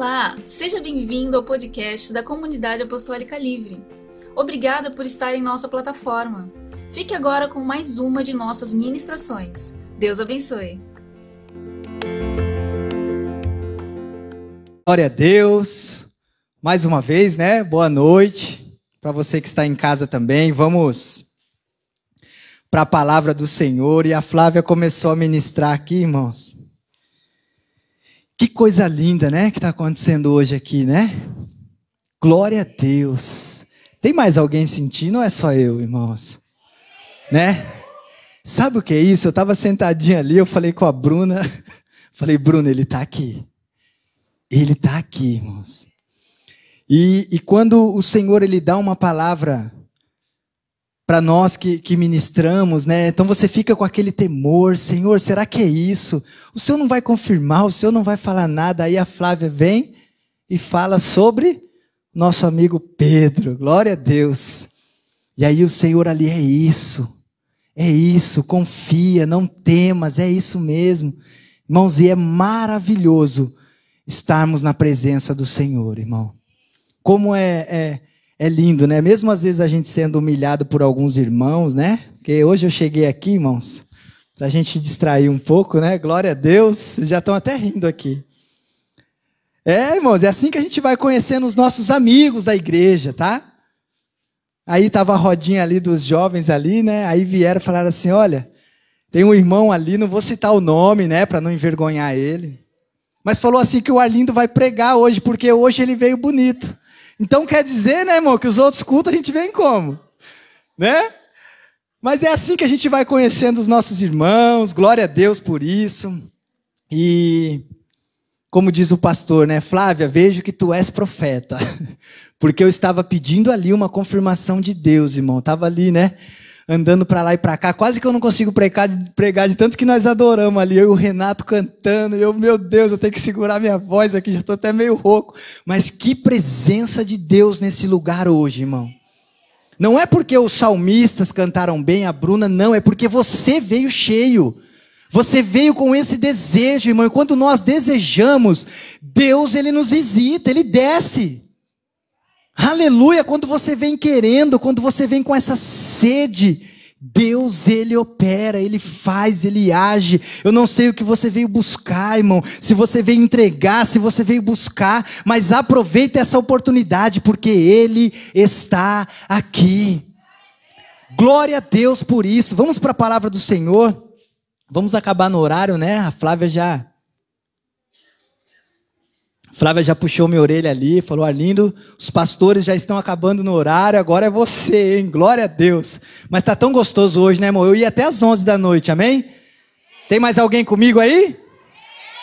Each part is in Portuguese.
Olá, seja bem-vindo ao podcast da Comunidade Apostólica Livre. Obrigada por estar em nossa plataforma. Fique agora com mais uma de nossas ministrações. Deus abençoe. Glória a Deus. Mais uma vez, né? Boa noite. Para você que está em casa também, vamos para a palavra do Senhor. E a Flávia começou a ministrar aqui, irmãos. Que coisa linda, né? Que está acontecendo hoje aqui, né? Glória a Deus. Tem mais alguém sentindo ou é só eu, irmãos? Né? Sabe o que é isso? Eu estava sentadinho ali, eu falei com a Bruna. Falei, Bruna, ele está aqui. Ele está aqui, irmãos. E, e quando o Senhor ele dá uma palavra para nós que, que ministramos, né? Então você fica com aquele temor, Senhor, será que é isso? O Senhor não vai confirmar, o Senhor não vai falar nada. Aí a Flávia vem e fala sobre nosso amigo Pedro. Glória a Deus. E aí o Senhor ali é isso. É isso, confia, não temas, é isso mesmo. Irmãos, e é maravilhoso estarmos na presença do Senhor, irmão. Como é, é é lindo, né? Mesmo às vezes a gente sendo humilhado por alguns irmãos, né? Porque hoje eu cheguei aqui, irmãos, para a gente distrair um pouco, né? Glória a Deus, já estão até rindo aqui. É, irmãos, é assim que a gente vai conhecendo os nossos amigos da igreja, tá? Aí tava a rodinha ali dos jovens ali, né? Aí vieram falar assim: olha, tem um irmão ali, não vou citar o nome, né, para não envergonhar ele. Mas falou assim que o Arlindo vai pregar hoje, porque hoje ele veio bonito. Então quer dizer, né, irmão, que os outros cultos a gente vem como? Né? Mas é assim que a gente vai conhecendo os nossos irmãos, glória a Deus por isso. E como diz o pastor, né, Flávia, vejo que tu és profeta. Porque eu estava pedindo ali uma confirmação de Deus, irmão. Estava ali, né, andando para lá e para cá. Quase que eu não consigo pregar, pregar de tanto que nós adoramos ali. Eu e o Renato cantando. Eu, meu Deus, eu tenho que segurar minha voz aqui, já estou até meio rouco. Mas que presença de Deus nesse lugar hoje, irmão. Não é porque os salmistas cantaram bem, a Bruna, não. É porque você veio cheio. Você veio com esse desejo, irmão. E quando nós desejamos, Deus, ele nos visita, ele desce. Aleluia, quando você vem querendo, quando você vem com essa sede, Deus, Ele opera, Ele faz, Ele age. Eu não sei o que você veio buscar, irmão, se você veio entregar, se você veio buscar, mas aproveita essa oportunidade, porque Ele está aqui. Glória a Deus por isso. Vamos para a palavra do Senhor. Vamos acabar no horário, né? A Flávia já Flávia já puxou minha orelha ali, falou: Arlindo, os pastores já estão acabando no horário, agora é você, hein? Glória a Deus. Mas tá tão gostoso hoje, né, amor? Eu ia até às 11 da noite, amém? Tem mais alguém comigo aí?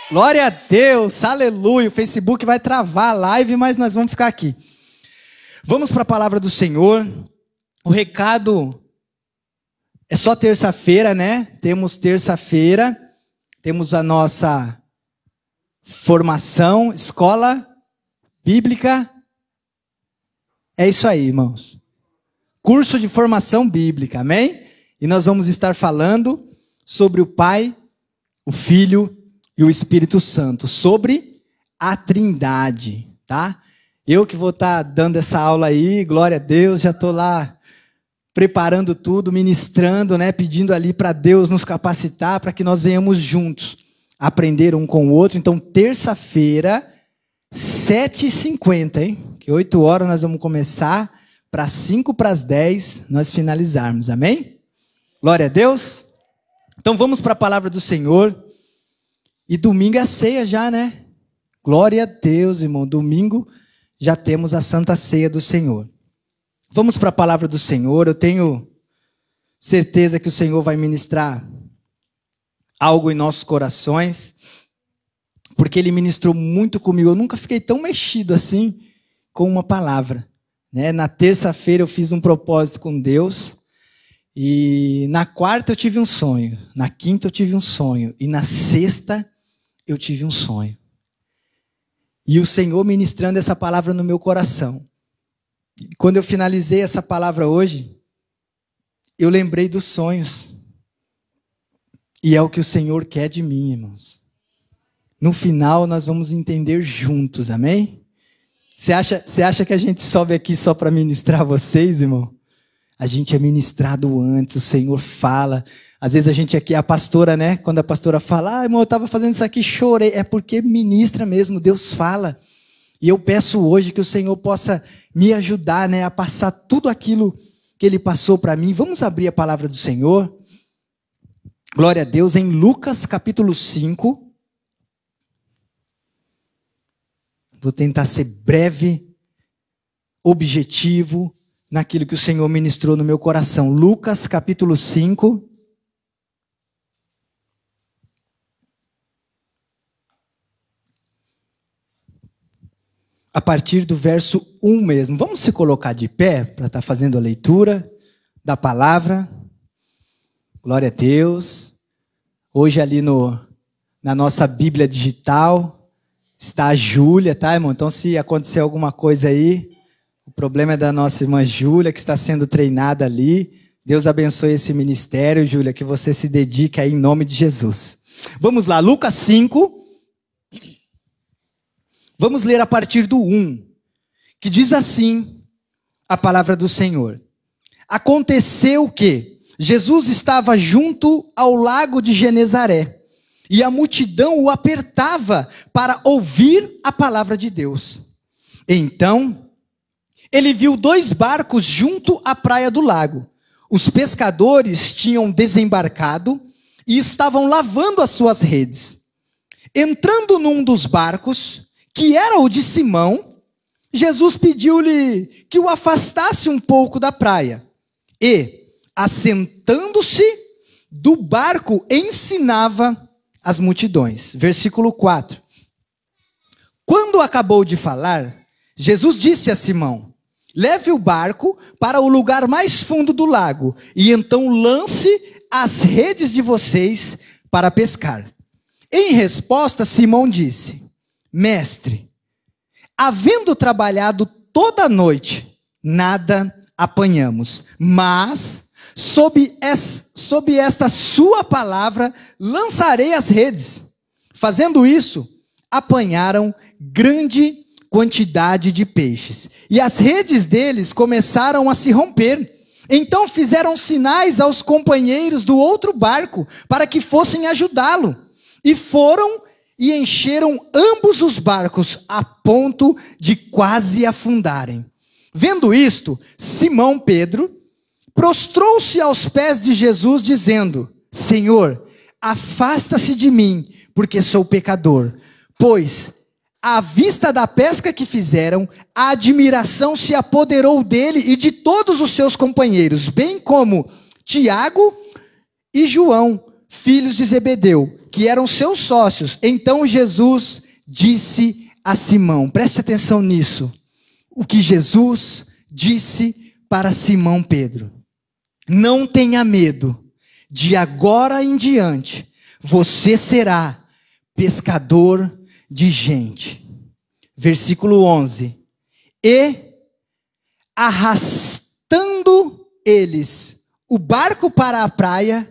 Glória a Deus, aleluia. O Facebook vai travar a live, mas nós vamos ficar aqui. Vamos para a palavra do Senhor. O recado é só terça-feira, né? Temos terça-feira, temos a nossa formação, escola bíblica. É isso aí, irmãos. Curso de formação bíblica, amém? E nós vamos estar falando sobre o Pai, o Filho e o Espírito Santo, sobre a Trindade, tá? Eu que vou estar dando essa aula aí, glória a Deus, já estou lá preparando tudo, ministrando, né, pedindo ali para Deus nos capacitar para que nós venhamos juntos aprender um com o outro. Então, terça-feira, 7h50, hein? Que 8 horas nós vamos começar, para 5 para as 10 nós finalizarmos, amém? Glória a Deus. Então vamos para a palavra do Senhor. E domingo é a ceia já, né? Glória a Deus, irmão. Domingo já temos a santa ceia do Senhor. Vamos para a palavra do Senhor. Eu tenho certeza que o Senhor vai ministrar algo em nossos corações, porque ele ministrou muito comigo. Eu nunca fiquei tão mexido assim com uma palavra. Né? Na terça-feira eu fiz um propósito com Deus. E na quarta eu tive um sonho, na quinta eu tive um sonho, e na sexta eu tive um sonho. E o Senhor ministrando essa palavra no meu coração. Quando eu finalizei essa palavra hoje, eu lembrei dos sonhos. E é o que o Senhor quer de mim, irmãos. no final nós vamos entender juntos, amém? Você acha, você acha que a gente sobe aqui só para ministrar vocês, irmão? A gente é ministrado antes, o Senhor fala. Às vezes a gente aqui, a pastora, né? Quando a pastora fala, ah, irmão, eu estava fazendo isso aqui, chorei. É porque ministra mesmo, Deus fala. E eu peço hoje que o Senhor possa me ajudar, né, a passar tudo aquilo que Ele passou para mim. Vamos abrir a palavra do Senhor. Glória a Deus, em Lucas capítulo 5. Vou tentar ser breve, objetivo naquilo que o Senhor ministrou no meu coração. Lucas capítulo 5. A partir do verso 1 mesmo. Vamos se colocar de pé para estar tá fazendo a leitura da palavra. Glória a Deus. Hoje ali no, na nossa Bíblia digital, Está a Júlia, tá, irmão? Então, se acontecer alguma coisa aí, o problema é da nossa irmã Júlia, que está sendo treinada ali. Deus abençoe esse ministério, Júlia, que você se dedique aí em nome de Jesus. Vamos lá, Lucas 5. Vamos ler a partir do 1, que diz assim a palavra do Senhor. Aconteceu que Jesus estava junto ao lago de Genezaré e a multidão o apertava para ouvir a palavra de Deus. Então, ele viu dois barcos junto à praia do lago. Os pescadores tinham desembarcado e estavam lavando as suas redes. Entrando num dos barcos, que era o de Simão, Jesus pediu-lhe que o afastasse um pouco da praia. E, assentando-se do barco, ensinava as multidões. Versículo 4. Quando acabou de falar, Jesus disse a Simão: Leve o barco para o lugar mais fundo do lago, e então lance as redes de vocês para pescar. Em resposta, Simão disse: Mestre, havendo trabalhado toda a noite, nada apanhamos, mas sob, es, sob esta sua palavra lançarei as redes. Fazendo isso, apanharam grande quantidade de peixes. E as redes deles começaram a se romper. Então fizeram sinais aos companheiros do outro barco para que fossem ajudá-lo. E foram e encheram ambos os barcos a ponto de quase afundarem. Vendo isto, Simão Pedro prostrou-se aos pés de Jesus, dizendo: Senhor, afasta-se de mim, porque sou pecador. Pois, à vista da pesca que fizeram, a admiração se apoderou dele e de todos os seus companheiros, bem como Tiago e João, filhos de Zebedeu, que eram seus sócios. Então Jesus disse a Simão: preste atenção nisso. O que Jesus disse para Simão Pedro. Não tenha medo, de agora em diante, você será pescador de gente. Versículo 11. E arrastando eles o barco para a praia,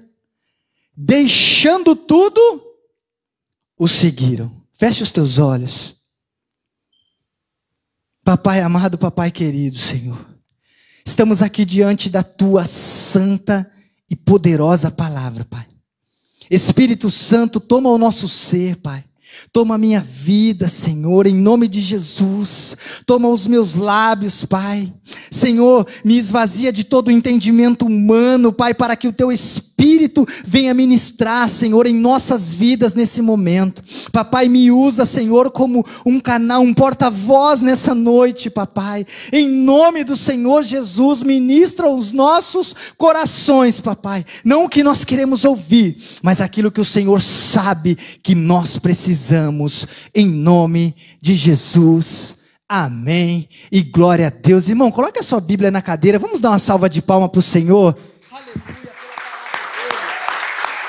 deixando tudo, o seguiram. Feche os teus olhos. Papai amado, papai querido, Senhor. Estamos aqui diante da tua santa e poderosa palavra, Pai. Espírito Santo, toma o nosso ser, Pai. Toma a minha vida, Senhor, em nome de Jesus. Toma os meus lábios, Pai. Senhor, me esvazia de todo o entendimento humano, Pai, para que o teu Espírito venha ministrar, Senhor, em nossas vidas nesse momento. Papai, me usa, Senhor, como um canal, um porta-voz nessa noite, Papai. Em nome do Senhor Jesus, ministra os nossos corações, Papai. Não o que nós queremos ouvir, mas aquilo que o Senhor sabe que nós precisamos, em nome de Jesus. Amém. E glória a Deus. Irmão, coloque a sua Bíblia na cadeira. Vamos dar uma salva de palma para o Senhor. Aleluia.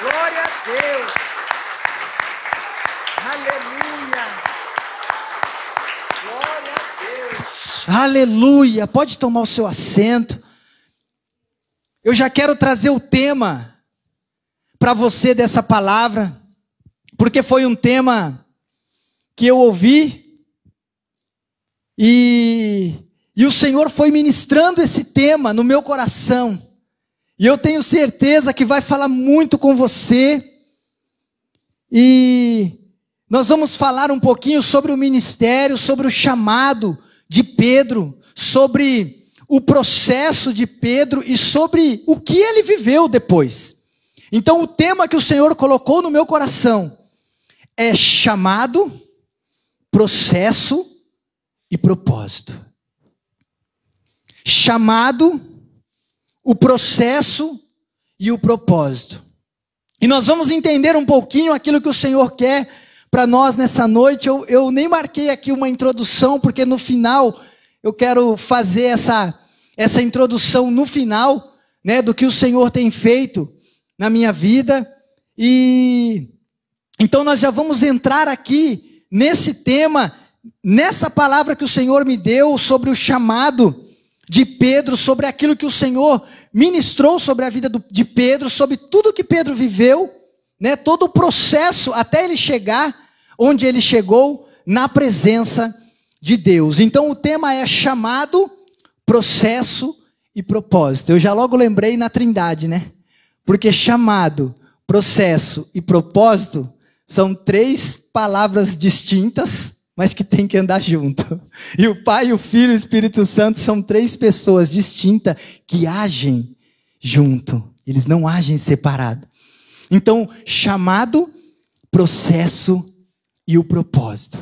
Glória a Deus. Aleluia. Glória a Deus. Aleluia. Pode tomar o seu assento. Eu já quero trazer o tema para você dessa palavra, porque foi um tema que eu ouvi e, e o Senhor foi ministrando esse tema no meu coração. E eu tenho certeza que vai falar muito com você. E nós vamos falar um pouquinho sobre o ministério, sobre o chamado de Pedro, sobre o processo de Pedro e sobre o que ele viveu depois. Então, o tema que o Senhor colocou no meu coração é chamado, processo e propósito. Chamado, o processo e o propósito. E nós vamos entender um pouquinho aquilo que o Senhor quer para nós nessa noite. Eu, eu nem marquei aqui uma introdução, porque no final eu quero fazer essa, essa introdução no final, né, do que o Senhor tem feito na minha vida. E então nós já vamos entrar aqui nesse tema, nessa palavra que o Senhor me deu sobre o chamado de Pedro, sobre aquilo que o Senhor ministrou sobre a vida de Pedro, sobre tudo que Pedro viveu, né, todo o processo até ele chegar onde ele chegou na presença de Deus. Então o tema é chamado, processo e propósito. Eu já logo lembrei na Trindade, né? Porque chamado, processo e propósito são três palavras distintas, mas que têm que andar junto. E o Pai, o Filho e o Espírito Santo são três pessoas distintas que agem junto. Eles não agem separado. Então, chamado, processo e o propósito.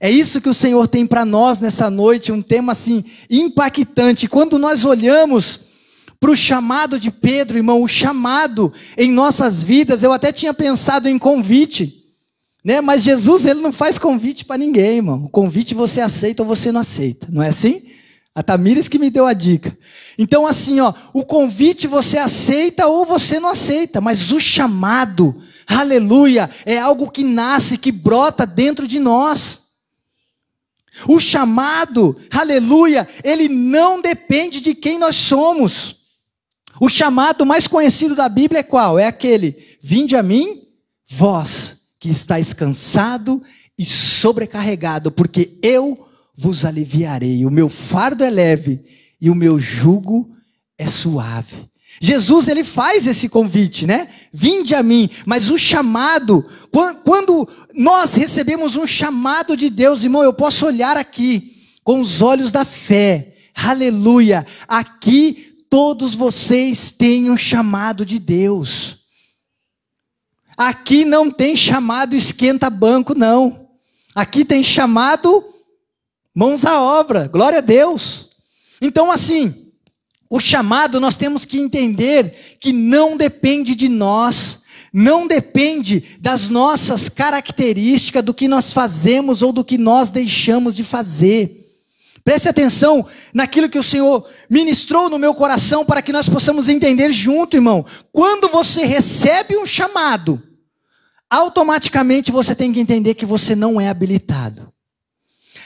É isso que o Senhor tem para nós nessa noite, um tema assim impactante. Quando nós olhamos para o chamado de Pedro, irmão, o chamado em nossas vidas, eu até tinha pensado em convite, né? Mas Jesus, ele não faz convite para ninguém, irmão. O convite você aceita ou você não aceita, não é assim? A Tamires que me deu a dica. Então, assim, ó, o convite você aceita ou você não aceita, mas o chamado, aleluia, é algo que nasce, que brota dentro de nós. O chamado, aleluia, ele não depende de quem nós somos. O chamado mais conhecido da Bíblia é qual? É aquele: Vinde a mim, vós que estáis cansado e sobrecarregado, porque eu vos aliviarei. O meu fardo é leve e o meu jugo é suave. Jesus ele faz esse convite, né? Vinde a mim, mas o chamado, quando nós recebemos um chamado de Deus, irmão, eu posso olhar aqui com os olhos da fé. Aleluia! Aqui todos vocês têm um chamado de Deus. Aqui não tem chamado esquenta banco, não. Aqui tem chamado mãos à obra. Glória a Deus. Então, assim, o chamado nós temos que entender que não depende de nós, não depende das nossas características, do que nós fazemos ou do que nós deixamos de fazer. Preste atenção naquilo que o Senhor ministrou no meu coração para que nós possamos entender junto, irmão. Quando você recebe um chamado, automaticamente você tem que entender que você não é habilitado.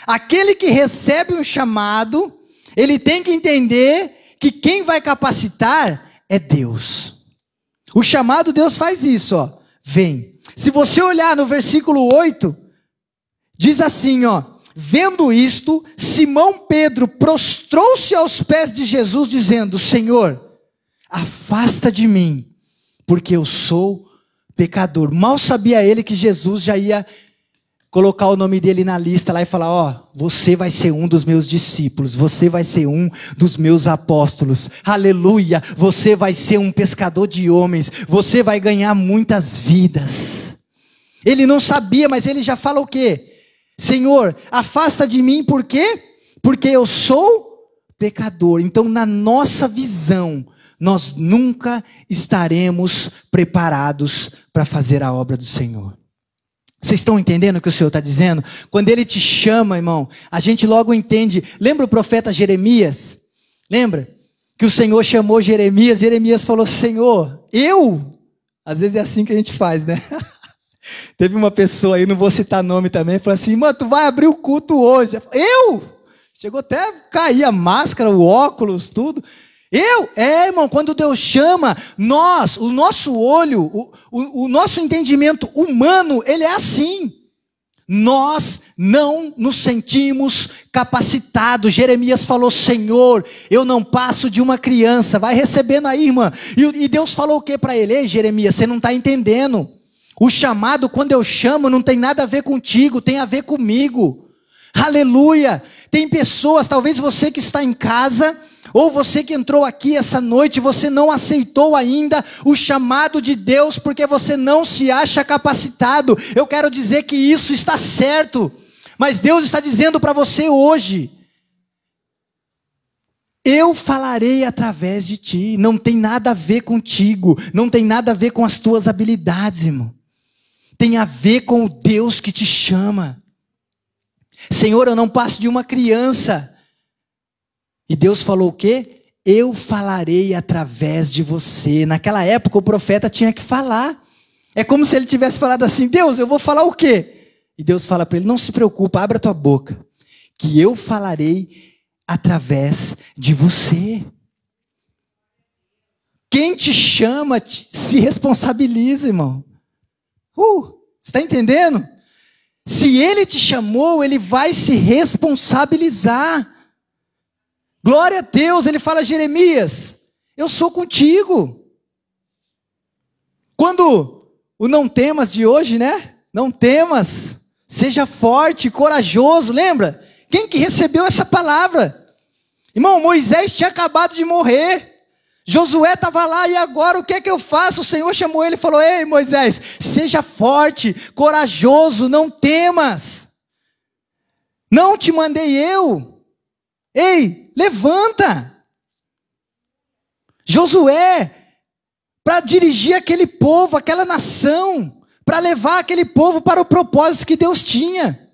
Aquele que recebe um chamado, ele tem que entender que quem vai capacitar é Deus. O chamado Deus faz isso, ó. Vem. Se você olhar no versículo 8, diz assim, ó: Vendo isto, Simão Pedro prostrou-se aos pés de Jesus, dizendo: Senhor, afasta de mim, porque eu sou pecador. Mal sabia ele que Jesus já ia colocar o nome dele na lista lá e falar: Ó, oh, você vai ser um dos meus discípulos, você vai ser um dos meus apóstolos, aleluia, você vai ser um pescador de homens, você vai ganhar muitas vidas. Ele não sabia, mas ele já fala o quê? Senhor, afasta de mim por quê? Porque eu sou pecador. Então, na nossa visão, nós nunca estaremos preparados para fazer a obra do Senhor. Vocês estão entendendo o que o Senhor está dizendo? Quando Ele te chama, irmão, a gente logo entende. Lembra o profeta Jeremias? Lembra? Que o Senhor chamou Jeremias, Jeremias falou: Senhor, eu? Às vezes é assim que a gente faz, né? Teve uma pessoa aí, não vou citar nome também, falou assim: mano, tu vai abrir o culto hoje. Eu? Chegou até a cair a máscara, o óculos, tudo. Eu? É, irmão, quando Deus chama, nós, o nosso olho, o, o, o nosso entendimento humano, ele é assim. nós não nos sentimos capacitados. Jeremias falou: Senhor, eu não passo de uma criança. Vai recebendo aí, irmã. E, e Deus falou o que para ele? Ei, Jeremias, você não está entendendo. O chamado, quando eu chamo, não tem nada a ver contigo, tem a ver comigo. Aleluia. Tem pessoas, talvez você que está em casa, ou você que entrou aqui essa noite, você não aceitou ainda o chamado de Deus porque você não se acha capacitado. Eu quero dizer que isso está certo. Mas Deus está dizendo para você hoje: eu falarei através de ti. Não tem nada a ver contigo, não tem nada a ver com as tuas habilidades, irmão. Tem a ver com o Deus que te chama. Senhor, eu não passo de uma criança. E Deus falou o quê? Eu falarei através de você. Naquela época o profeta tinha que falar. É como se ele tivesse falado assim: Deus, eu vou falar o quê? E Deus fala para ele: Não se preocupa, abra tua boca, que eu falarei através de você. Quem te chama se responsabiliza, irmão. Uh, está entendendo? Se ele te chamou, ele vai se responsabilizar. Glória a Deus, ele fala Jeremias: Eu sou contigo. Quando o não temas de hoje, né? Não temas, seja forte, corajoso, lembra? Quem que recebeu essa palavra? Irmão, Moisés tinha acabado de morrer. Josué estava lá e agora o que é que eu faço? O Senhor chamou ele e falou: Ei Moisés, seja forte, corajoso, não temas. Não te mandei eu. Ei, Levanta! Josué, para dirigir aquele povo, aquela nação, para levar aquele povo para o propósito que Deus tinha.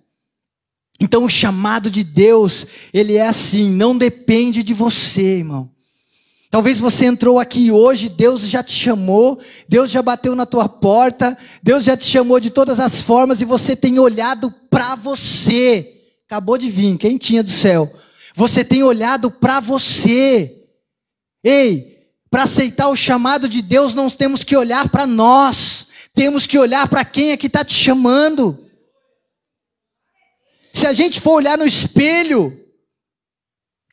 Então o chamado de Deus, ele é assim, não depende de você, irmão. Talvez você entrou aqui hoje, Deus já te chamou, Deus já bateu na tua porta, Deus já te chamou de todas as formas e você tem olhado para você. Acabou de vir, quem tinha do céu? Você tem olhado para você. Ei, para aceitar o chamado de Deus, nós temos que olhar para nós. Temos que olhar para quem é que está te chamando. Se a gente for olhar no espelho,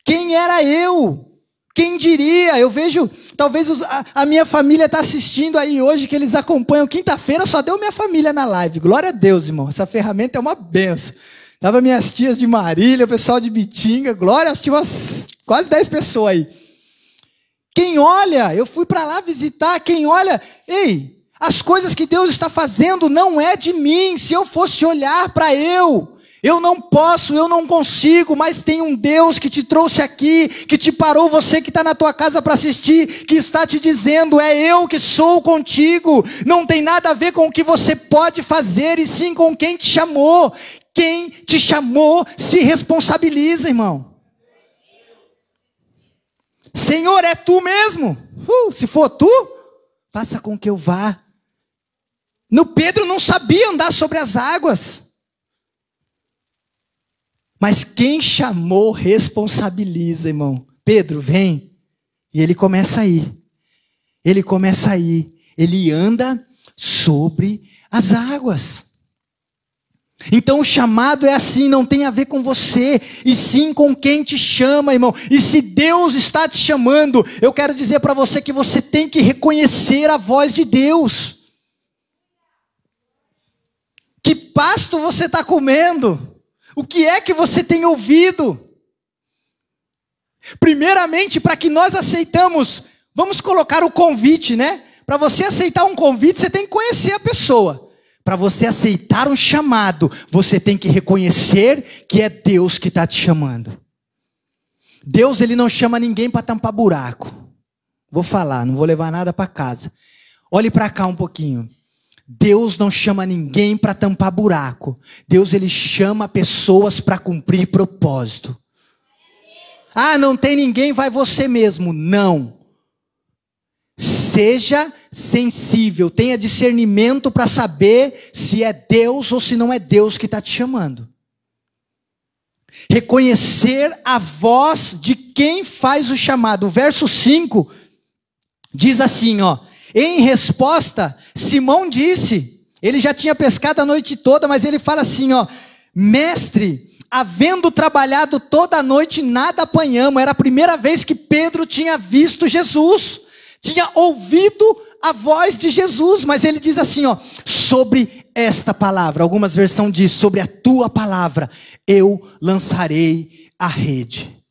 quem era eu? Quem diria? Eu vejo, talvez os, a, a, minha família está assistindo aí hoje, que eles acompanham. Quinta-feira só deu minha família na live. Glória a Deus, irmão. Essa ferramenta é uma benção. Tava minhas tias de Marília, o pessoal de Bitinga, glória, tinha umas quase 10 pessoas aí. Quem olha, eu fui para lá visitar, quem olha, ei, as coisas que Deus está fazendo não é de mim. Se eu fosse olhar para eu, eu não posso, eu não consigo, mas tem um Deus que te trouxe aqui, que te parou, você que está na tua casa para assistir, que está te dizendo: é eu que sou contigo. Não tem nada a ver com o que você pode fazer, e sim com quem te chamou. Quem te chamou se responsabiliza, irmão. Senhor, é tu mesmo. Uh, se for tu, faça com que eu vá. No Pedro não sabia andar sobre as águas. Mas quem chamou responsabiliza, irmão. Pedro, vem. E ele começa a ir. Ele começa a ir. Ele anda sobre as águas. Então o chamado é assim, não tem a ver com você, e sim com quem te chama, irmão. E se Deus está te chamando, eu quero dizer para você que você tem que reconhecer a voz de Deus. Que pasto você está comendo? O que é que você tem ouvido? Primeiramente, para que nós aceitamos, vamos colocar o convite, né? Para você aceitar um convite, você tem que conhecer a pessoa. Para você aceitar um chamado, você tem que reconhecer que é Deus que está te chamando. Deus ele não chama ninguém para tampar buraco. Vou falar, não vou levar nada para casa. Olhe para cá um pouquinho. Deus não chama ninguém para tampar buraco. Deus ele chama pessoas para cumprir propósito. Ah, não tem ninguém, vai você mesmo. Não. Seja sensível, tenha discernimento para saber se é Deus ou se não é Deus que está te chamando. Reconhecer a voz de quem faz o chamado. O verso 5 diz assim, ó: Em resposta, Simão disse: Ele já tinha pescado a noite toda, mas ele fala assim, ó: "Mestre, havendo trabalhado toda a noite, nada apanhamos". Era a primeira vez que Pedro tinha visto Jesus, tinha ouvido a voz de Jesus, mas ele diz assim, ó: "Sobre esta palavra, algumas versões diz sobre a tua palavra, eu lançarei a rede".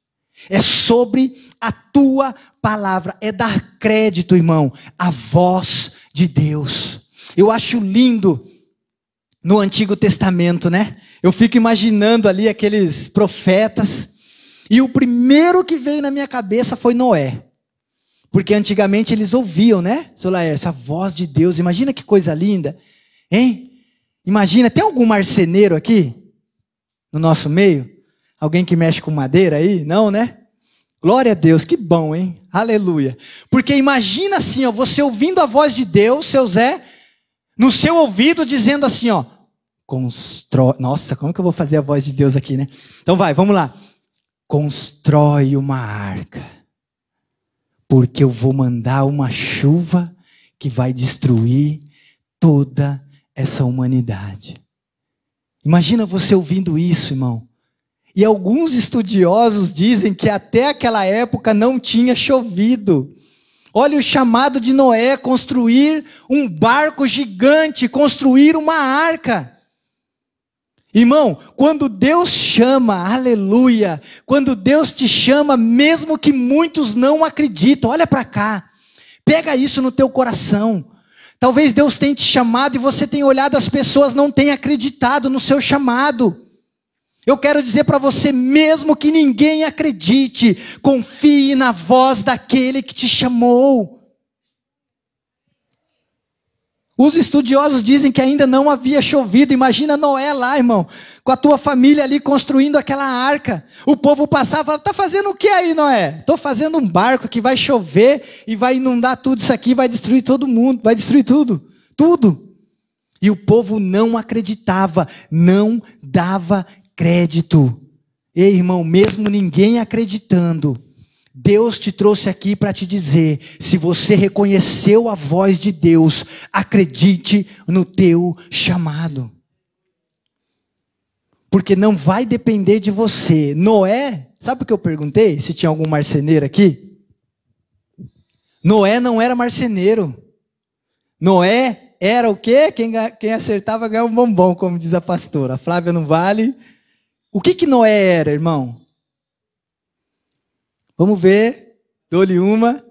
É sobre a tua palavra, é dar crédito, irmão, à voz de Deus. Eu acho lindo no Antigo Testamento, né? Eu fico imaginando ali aqueles profetas, e o primeiro que veio na minha cabeça foi Noé. Porque antigamente eles ouviam, né, seu Laércio, a voz de Deus. Imagina que coisa linda, hein? Imagina, tem algum marceneiro aqui no nosso meio? Alguém que mexe com madeira aí? Não, né? Glória a Deus, que bom, hein? Aleluia. Porque imagina assim, ó, você ouvindo a voz de Deus, seu Zé, no seu ouvido dizendo assim, ó, constrói. Nossa, como que eu vou fazer a voz de Deus aqui, né? Então vai, vamos lá. Constrói uma arca. Porque eu vou mandar uma chuva que vai destruir toda essa humanidade. Imagina você ouvindo isso, irmão. E alguns estudiosos dizem que até aquela época não tinha chovido. Olha o chamado de Noé: construir um barco gigante, construir uma arca. Irmão, quando Deus chama, aleluia, quando Deus te chama, mesmo que muitos não acreditam, olha para cá, pega isso no teu coração. Talvez Deus tenha te chamado e você tenha olhado as pessoas não tenham acreditado no seu chamado. Eu quero dizer para você, mesmo que ninguém acredite, confie na voz daquele que te chamou. Os estudiosos dizem que ainda não havia chovido. Imagina Noé lá, irmão, com a tua família ali construindo aquela arca. O povo passava Está fazendo o que aí, Noé? Estou fazendo um barco que vai chover e vai inundar tudo isso aqui, vai destruir todo mundo, vai destruir tudo. Tudo. E o povo não acreditava, não dava crédito. Ei, irmão, mesmo ninguém acreditando, Deus te trouxe aqui para te dizer: se você reconheceu a voz de Deus, acredite no teu chamado. Porque não vai depender de você. Noé, sabe o que eu perguntei? Se tinha algum marceneiro aqui? Noé não era marceneiro. Noé era o quê? Quem, quem acertava ganhava um bombom, como diz a pastora. A Flávia não vale, o que que Noé era, irmão? Vamos ver. Dou-lhe uma.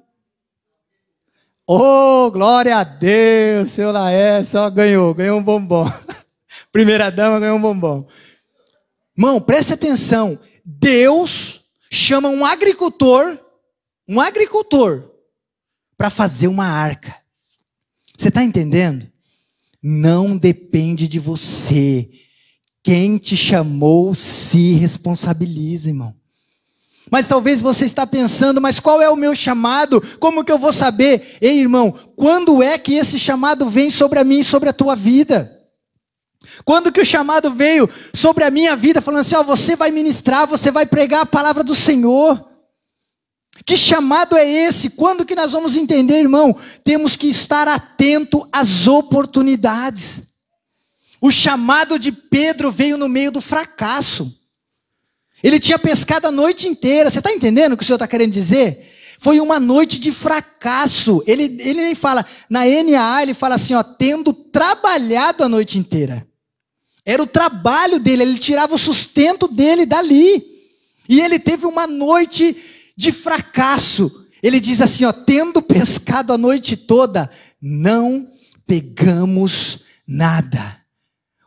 Oh, glória a Deus, seu Laé, só ganhou, ganhou um bombom. Primeira dama ganhou um bombom. Irmão, preste atenção. Deus chama um agricultor, um agricultor, para fazer uma arca. Você está entendendo? Não depende de você quem te chamou se responsabiliza, irmão. Mas talvez você está pensando, mas qual é o meu chamado? Como que eu vou saber? Ei, irmão, quando é que esse chamado vem sobre a mim e sobre a tua vida? Quando que o chamado veio sobre a minha vida, falando assim, ó, você vai ministrar, você vai pregar a palavra do Senhor. Que chamado é esse? Quando que nós vamos entender, irmão? Temos que estar atento às oportunidades. O chamado de Pedro veio no meio do fracasso. Ele tinha pescado a noite inteira. Você está entendendo o que o Senhor está querendo dizer? Foi uma noite de fracasso. Ele, ele nem fala, na NAA, ele fala assim, ó, tendo trabalhado a noite inteira. Era o trabalho dele, ele tirava o sustento dele dali. E ele teve uma noite de fracasso. Ele diz assim, ó, tendo pescado a noite toda, não pegamos nada.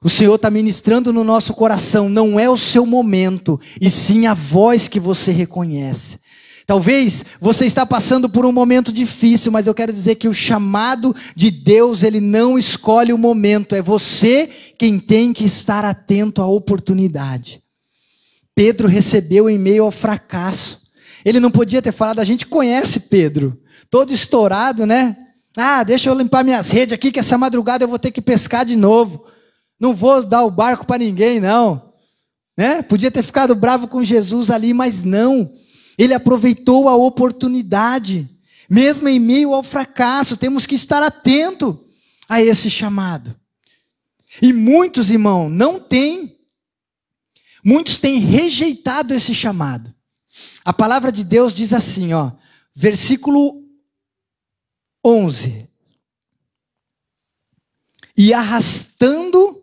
O Senhor está ministrando no nosso coração, não é o seu momento, e sim a voz que você reconhece. Talvez você está passando por um momento difícil, mas eu quero dizer que o chamado de Deus, ele não escolhe o momento, é você quem tem que estar atento à oportunidade. Pedro recebeu em meio ao fracasso. Ele não podia ter falado, a gente conhece Pedro, todo estourado, né? Ah, deixa eu limpar minhas redes aqui, que essa madrugada eu vou ter que pescar de novo. Não vou dar o barco para ninguém, não. Né? Podia ter ficado bravo com Jesus ali, mas não. Ele aproveitou a oportunidade. Mesmo em meio ao fracasso, temos que estar atento a esse chamado. E muitos, irmão, não têm. Muitos têm rejeitado esse chamado. A palavra de Deus diz assim, ó, versículo 11. E arrastando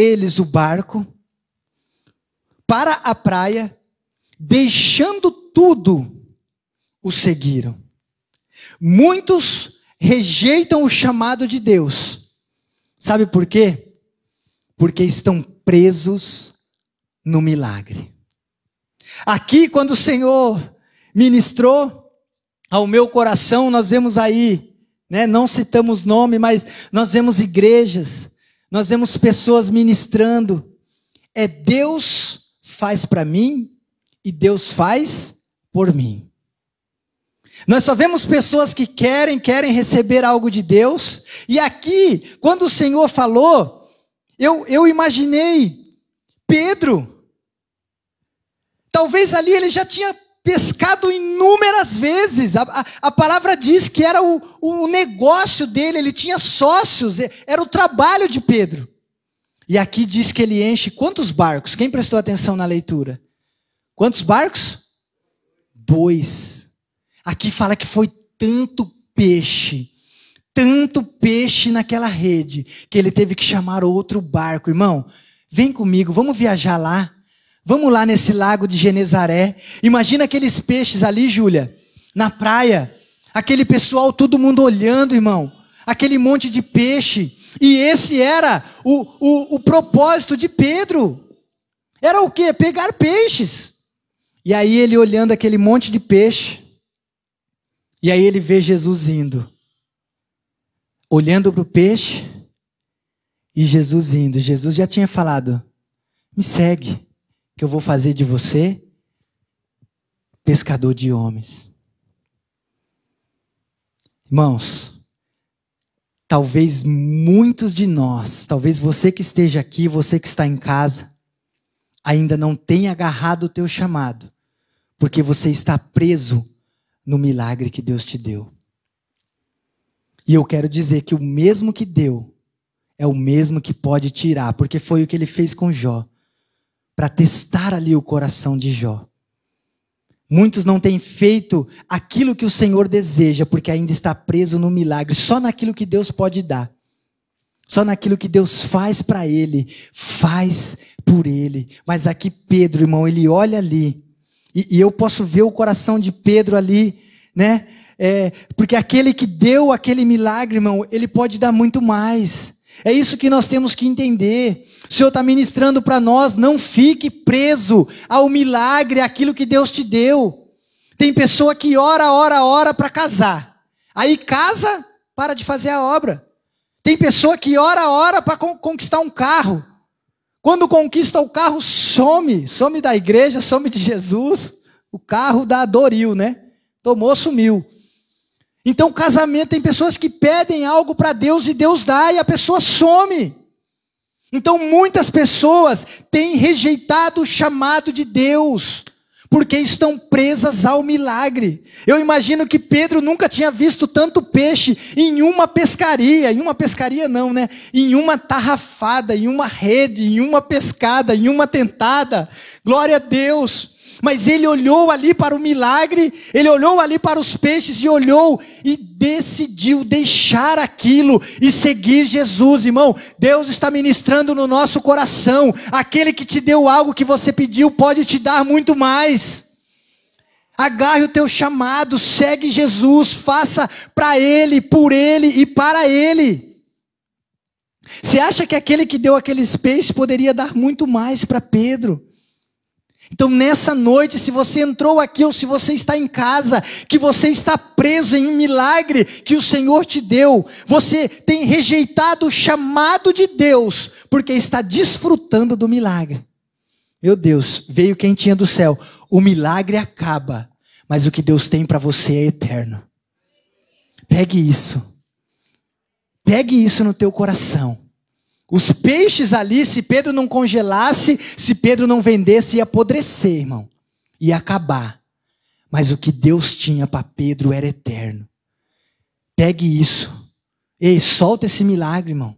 eles o barco para a praia, deixando tudo, o seguiram. Muitos rejeitam o chamado de Deus. Sabe por quê? Porque estão presos no milagre. Aqui, quando o Senhor ministrou ao meu coração, nós vemos aí, né, não citamos nome, mas nós vemos igrejas, nós vemos pessoas ministrando. É Deus faz para mim e Deus faz por mim. Nós só vemos pessoas que querem, querem receber algo de Deus. E aqui, quando o Senhor falou, eu, eu imaginei Pedro. Talvez ali ele já tinha pescado inúmeras vezes. A, a, a palavra diz que era o, o negócio dele, ele tinha sócios, era o trabalho de Pedro. E aqui diz que ele enche quantos barcos? Quem prestou atenção na leitura? Quantos barcos? Dois. Aqui fala que foi tanto peixe, tanto peixe naquela rede, que ele teve que chamar outro barco. Irmão, vem comigo, vamos viajar lá. Vamos lá nesse lago de Genezaré. Imagina aqueles peixes ali, Júlia, na praia. Aquele pessoal, todo mundo olhando, irmão. Aquele monte de peixe. E esse era o, o, o propósito de Pedro. Era o quê? Pegar peixes. E aí ele olhando aquele monte de peixe. E aí ele vê Jesus indo. Olhando para o peixe. E Jesus indo. Jesus já tinha falado: Me segue que eu vou fazer de você pescador de homens. Irmãos, talvez muitos de nós, talvez você que esteja aqui, você que está em casa, ainda não tenha agarrado o teu chamado, porque você está preso no milagre que Deus te deu. E eu quero dizer que o mesmo que deu é o mesmo que pode tirar, porque foi o que ele fez com Jó para testar ali o coração de Jó. Muitos não têm feito aquilo que o Senhor deseja, porque ainda está preso no milagre, só naquilo que Deus pode dar. Só naquilo que Deus faz para ele, faz por ele. Mas aqui Pedro, irmão, ele olha ali, e, e eu posso ver o coração de Pedro ali, né? É, porque aquele que deu aquele milagre, irmão, ele pode dar muito mais. É isso que nós temos que entender. O Senhor está ministrando para nós, não fique preso ao milagre, aquilo que Deus te deu. Tem pessoa que ora, ora, ora para casar. Aí casa, para de fazer a obra. Tem pessoa que ora, ora para conquistar um carro. Quando conquista o carro, some. Some da igreja, some de Jesus. O carro da Doril, né? Tomou, sumiu. Então, casamento tem pessoas que pedem algo para Deus e Deus dá e a pessoa some. Então, muitas pessoas têm rejeitado o chamado de Deus, porque estão presas ao milagre. Eu imagino que Pedro nunca tinha visto tanto peixe em uma pescaria, em uma pescaria não, né? Em uma tarrafada, em uma rede, em uma pescada, em uma tentada. Glória a Deus. Mas ele olhou ali para o milagre, ele olhou ali para os peixes e olhou e decidiu deixar aquilo e seguir Jesus, irmão. Deus está ministrando no nosso coração. Aquele que te deu algo que você pediu pode te dar muito mais. Agarre o teu chamado, segue Jesus, faça para Ele, por Ele e para Ele. Você acha que aquele que deu aqueles peixes poderia dar muito mais para Pedro? Então, nessa noite, se você entrou aqui ou se você está em casa, que você está preso em um milagre que o Senhor te deu, você tem rejeitado o chamado de Deus, porque está desfrutando do milagre. Meu Deus, veio quem tinha do céu. O milagre acaba, mas o que Deus tem para você é eterno. Pegue isso. Pegue isso no teu coração. Os peixes ali, se Pedro não congelasse, se Pedro não vendesse, ia apodrecer, irmão. Ia acabar. Mas o que Deus tinha para Pedro era eterno. Pegue isso. Ei, solta esse milagre, irmão.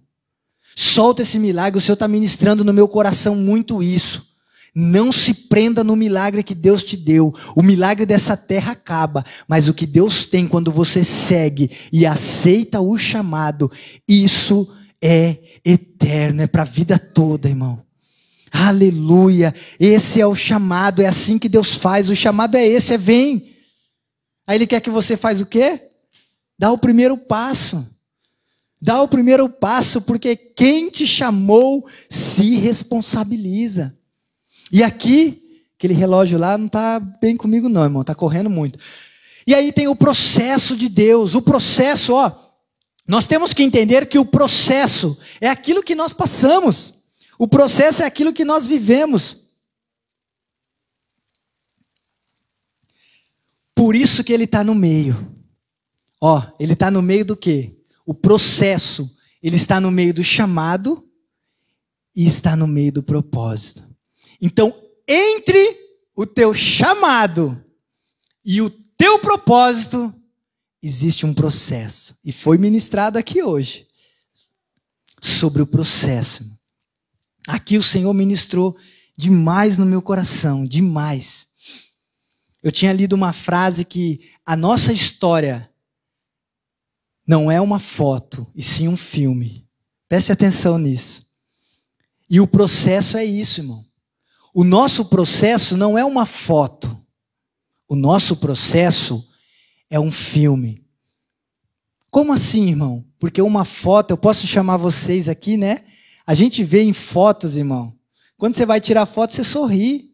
Solta esse milagre, o Senhor está ministrando no meu coração muito isso. Não se prenda no milagre que Deus te deu. O milagre dessa terra acaba, mas o que Deus tem quando você segue e aceita o chamado, isso é eterno, é para a vida toda, irmão. Aleluia! Esse é o chamado, é assim que Deus faz. O chamado é esse, é vem. Aí ele quer que você faz o quê? Dá o primeiro passo. Dá o primeiro passo, porque quem te chamou se responsabiliza. E aqui, aquele relógio lá não está bem comigo, não, irmão, está correndo muito. E aí tem o processo de Deus. O processo, ó, nós temos que entender que o processo é aquilo que nós passamos. O processo é aquilo que nós vivemos. Por isso que ele está no meio. Ó, ele está no meio do quê? O processo. Ele está no meio do chamado e está no meio do propósito. Então, entre o teu chamado e o teu propósito, existe um processo. E foi ministrado aqui hoje sobre o processo. Aqui o Senhor ministrou demais no meu coração, demais. Eu tinha lido uma frase que a nossa história não é uma foto, e sim um filme. Preste atenção nisso. E o processo é isso, irmão. O nosso processo não é uma foto. O nosso processo é um filme. Como assim, irmão? Porque uma foto, eu posso chamar vocês aqui, né? A gente vê em fotos, irmão. Quando você vai tirar foto, você sorri.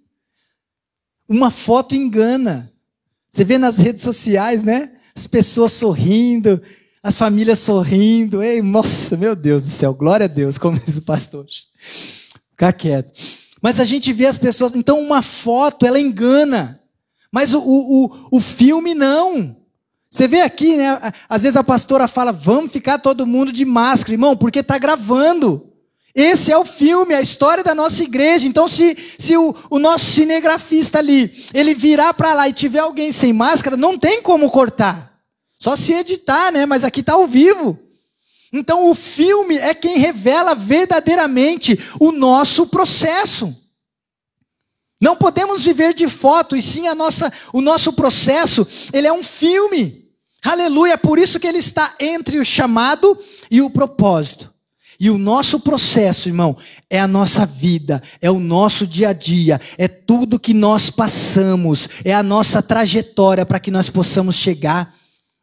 Uma foto engana. Você vê nas redes sociais, né? As pessoas sorrindo, as famílias sorrindo. Ei, nossa, meu Deus do céu, glória a Deus, como diz o pastor. Fica quieto. Mas a gente vê as pessoas. Então, uma foto, ela engana. Mas o, o, o filme não. Você vê aqui, né? Às vezes a pastora fala, vamos ficar todo mundo de máscara, irmão, porque está gravando. Esse é o filme, a história da nossa igreja. Então, se, se o, o nosso cinegrafista ali, ele virar para lá e tiver alguém sem máscara, não tem como cortar. Só se editar, né? Mas aqui está ao vivo. Então, o filme é quem revela verdadeiramente o nosso processo. Não podemos viver de foto, e sim a nossa, o nosso processo, ele é um filme. Aleluia, é por isso que ele está entre o chamado e o propósito. E o nosso processo, irmão, é a nossa vida, é o nosso dia a dia, é tudo que nós passamos, é a nossa trajetória para que nós possamos chegar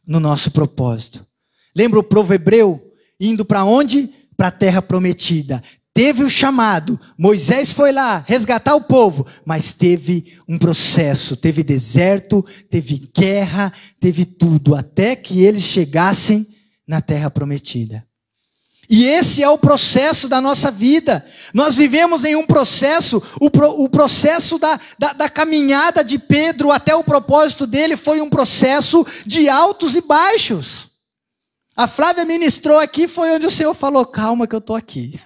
no nosso propósito. Lembra o povo hebreu indo para onde? Para a terra prometida. Teve o chamado, Moisés foi lá resgatar o povo, mas teve um processo, teve deserto, teve guerra, teve tudo, até que eles chegassem na terra prometida. E esse é o processo da nossa vida. Nós vivemos em um processo, o, pro, o processo da, da, da, caminhada de Pedro até o propósito dele foi um processo de altos e baixos. A Flávia ministrou aqui, foi onde o Senhor falou: calma que eu estou aqui.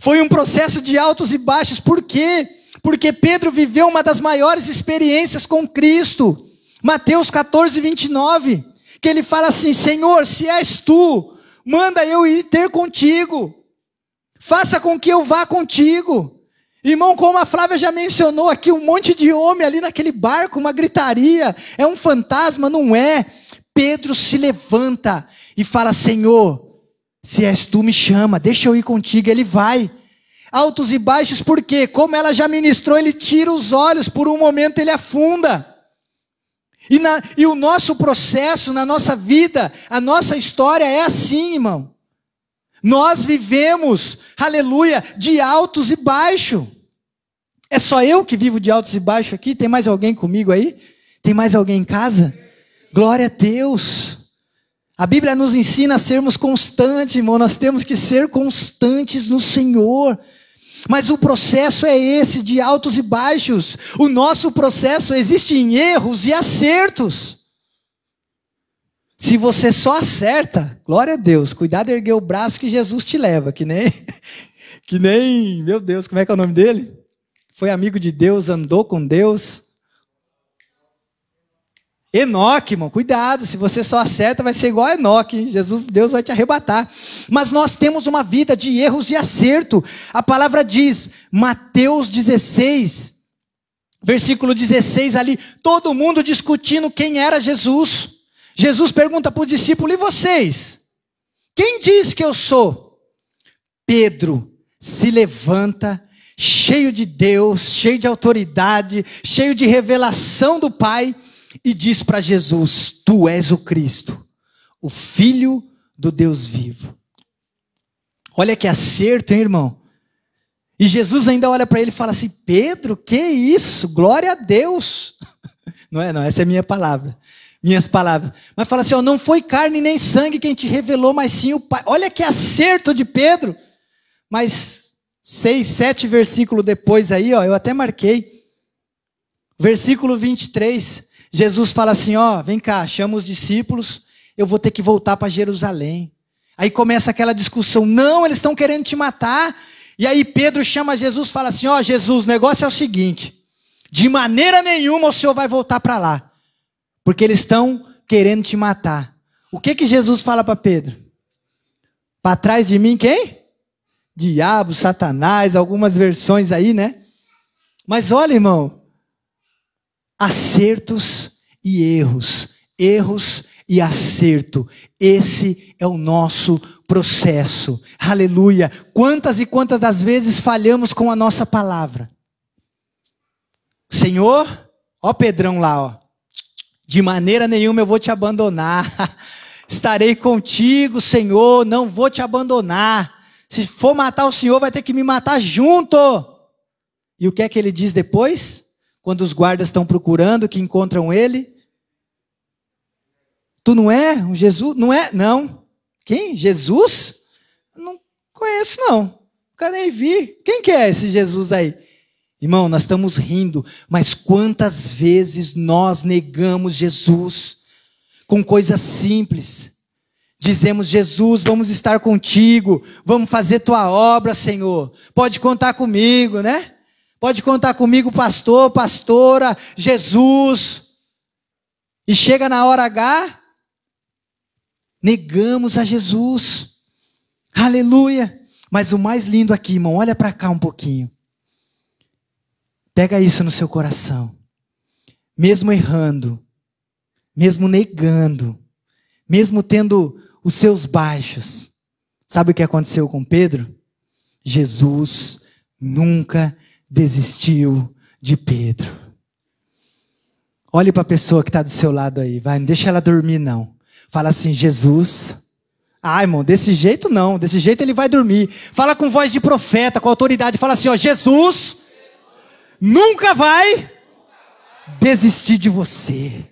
Foi um processo de altos e baixos, por quê? Porque Pedro viveu uma das maiores experiências com Cristo. Mateus 14, 29, que ele fala assim: Senhor, se és tu, manda eu ir ter contigo, faça com que eu vá contigo. Irmão, como a Flávia já mencionou aqui, um monte de homem ali naquele barco, uma gritaria, é um fantasma, não é? Pedro se levanta e fala: Senhor, se és tu, me chama, deixa eu ir contigo. Ele vai. Altos e baixos, porque, como ela já ministrou, ele tira os olhos, por um momento ele afunda. E, na, e o nosso processo na nossa vida, a nossa história é assim, irmão. Nós vivemos, aleluia, de altos e baixos. É só eu que vivo de altos e baixos aqui? Tem mais alguém comigo aí? Tem mais alguém em casa? Glória a Deus. A Bíblia nos ensina a sermos constantes, irmão. Nós temos que ser constantes no Senhor. Mas o processo é esse, de altos e baixos. O nosso processo existe em erros e acertos. Se você só acerta, glória a Deus, cuidado erguer o braço que Jesus te leva, que nem, que nem, meu Deus, como é que é o nome dele? Foi amigo de Deus, andou com Deus, Enoque, irmão, cuidado, se você só acerta, vai ser igual a Enoque, Jesus, Deus vai te arrebatar. Mas nós temos uma vida de erros e acerto. A palavra diz, Mateus 16, versículo 16 ali, todo mundo discutindo quem era Jesus. Jesus pergunta para o discípulo: e vocês? Quem diz que eu sou? Pedro se levanta, cheio de Deus, cheio de autoridade, cheio de revelação do Pai, e diz para Jesus: Tu és o Cristo, o Filho do Deus vivo. Olha que acerto, hein, irmão? E Jesus ainda olha para ele e fala assim: Pedro, que isso? Glória a Deus. Não é, não, essa é minha palavra. Minhas palavras. Mas fala assim: ó, não foi carne nem sangue quem te revelou, mas sim o Pai. Olha que acerto de Pedro. Mas seis, sete versículos depois aí, ó, eu até marquei. Versículo 23. Jesus fala assim: ó, vem cá, chama os discípulos, eu vou ter que voltar para Jerusalém. Aí começa aquela discussão: não, eles estão querendo te matar. E aí Pedro chama Jesus fala assim: ó, Jesus, o negócio é o seguinte: de maneira nenhuma o senhor vai voltar para lá, porque eles estão querendo te matar. O que que Jesus fala para Pedro? Para trás de mim quem? Diabo, Satanás, algumas versões aí, né? Mas olha, irmão, acertos e erros, erros e acerto. Esse é o nosso processo. Aleluia. Quantas e quantas das vezes falhamos com a nossa palavra? Senhor, ó Pedrão lá, ó. De maneira nenhuma eu vou te abandonar. Estarei contigo, Senhor, não vou te abandonar. Se for matar o Senhor, vai ter que me matar junto. E o que é que ele diz depois? Quando os guardas estão procurando, que encontram ele. Tu não é um Jesus? Não é? Não. Quem? Jesus? Não conheço, não. Nunca nem vi. Quem que é esse Jesus aí? Irmão, nós estamos rindo, mas quantas vezes nós negamos Jesus com coisas simples? Dizemos, Jesus, vamos estar contigo, vamos fazer tua obra, Senhor. Pode contar comigo, né? Pode contar comigo, pastor, pastora, Jesus. E chega na hora H, negamos a Jesus. Aleluia. Mas o mais lindo aqui, irmão, olha para cá um pouquinho. Pega isso no seu coração. Mesmo errando, mesmo negando, mesmo tendo os seus baixos, sabe o que aconteceu com Pedro? Jesus nunca desistiu de Pedro. Olhe para a pessoa que está do seu lado aí, vai, não deixa ela dormir, não. Fala assim, Jesus. Ah, irmão, desse jeito não, desse jeito ele vai dormir. Fala com voz de profeta, com autoridade, fala assim, ó, Jesus nunca vai desistir de você.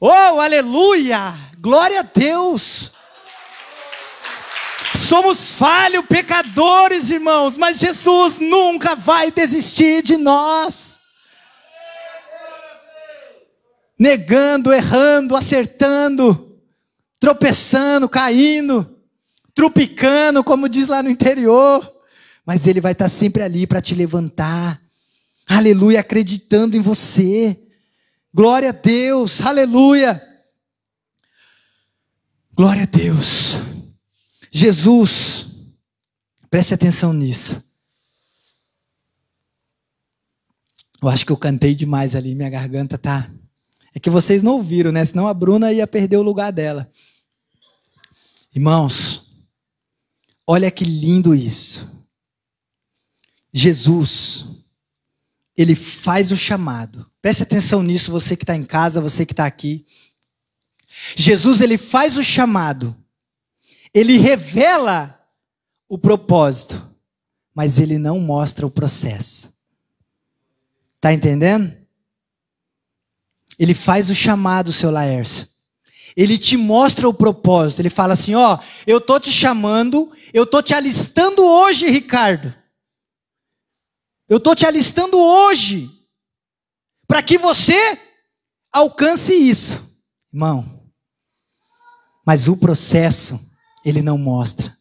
Oh, aleluia! Glória a Deus! Somos falhos, pecadores, irmãos, mas Jesus nunca vai desistir de nós. Negando, errando, acertando, tropeçando, caindo, trupicando, como diz lá no interior. Mas Ele vai estar sempre ali para te levantar. Aleluia, acreditando em você. Glória a Deus, aleluia. Glória a Deus. Jesus, preste atenção nisso. Eu acho que eu cantei demais ali, minha garganta tá. É que vocês não ouviram, né? Senão a Bruna ia perder o lugar dela. Irmãos, olha que lindo isso. Jesus, ele faz o chamado. Preste atenção nisso, você que está em casa, você que está aqui. Jesus, ele faz o chamado ele revela o propósito, mas ele não mostra o processo. Tá entendendo? Ele faz o chamado, seu Laércio. Ele te mostra o propósito. Ele fala assim: ó, eu tô te chamando, eu tô te alistando hoje, Ricardo. Eu tô te alistando hoje para que você alcance isso, irmão. Mas o processo ele não mostra.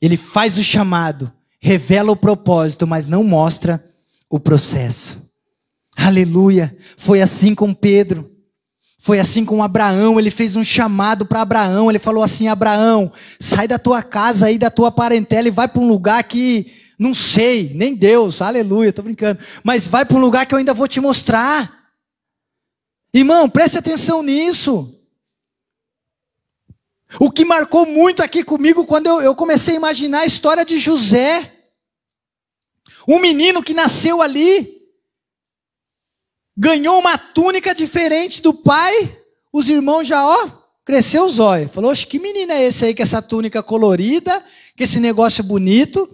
Ele faz o chamado, revela o propósito, mas não mostra o processo. Aleluia. Foi assim com Pedro. Foi assim com Abraão, ele fez um chamado para Abraão, ele falou assim: Abraão, sai da tua casa aí, da tua parentela e vai para um lugar que não sei, nem Deus, aleluia, tô brincando, mas vai para um lugar que eu ainda vou te mostrar. Irmão, preste atenção nisso. O que marcou muito aqui comigo quando eu, eu comecei a imaginar a história de José, um menino que nasceu ali, ganhou uma túnica diferente do pai, os irmãos já, ó, cresceu os olhos. Falou, que menino é esse aí com essa túnica colorida, com esse negócio bonito?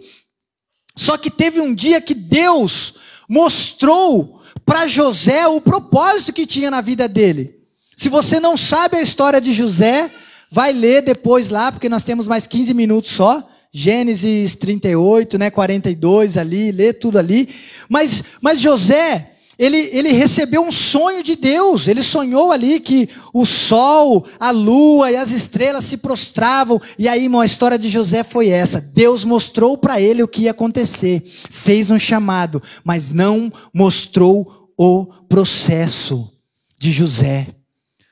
Só que teve um dia que Deus mostrou para José o propósito que tinha na vida dele. Se você não sabe a história de José, vai ler depois lá, porque nós temos mais 15 minutos só. Gênesis 38, né, 42 ali, lê tudo ali. Mas, mas José, ele, ele recebeu um sonho de Deus. Ele sonhou ali que o sol, a lua e as estrelas se prostravam. E aí, irmão, a história de José foi essa. Deus mostrou para ele o que ia acontecer. Fez um chamado, mas não mostrou o processo de José.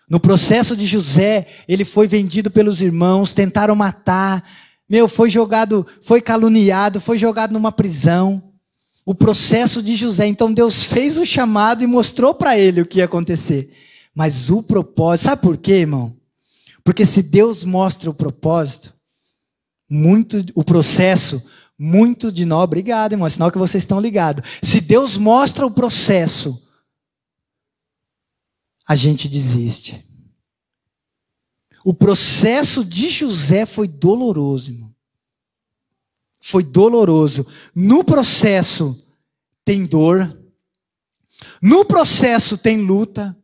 No processo de José, ele foi vendido pelos irmãos, tentaram matar. Meu, foi jogado, foi caluniado, foi jogado numa prisão o processo de José. Então Deus fez o chamado e mostrou para ele o que ia acontecer. Mas o propósito, sabe por quê, irmão? Porque se Deus mostra o propósito, muito o processo, muito de nós, obrigado, irmão, é sinal que vocês estão ligados. Se Deus mostra o processo, a gente desiste. O processo de José foi doloroso, irmão foi doloroso. No processo tem dor. No processo tem luta.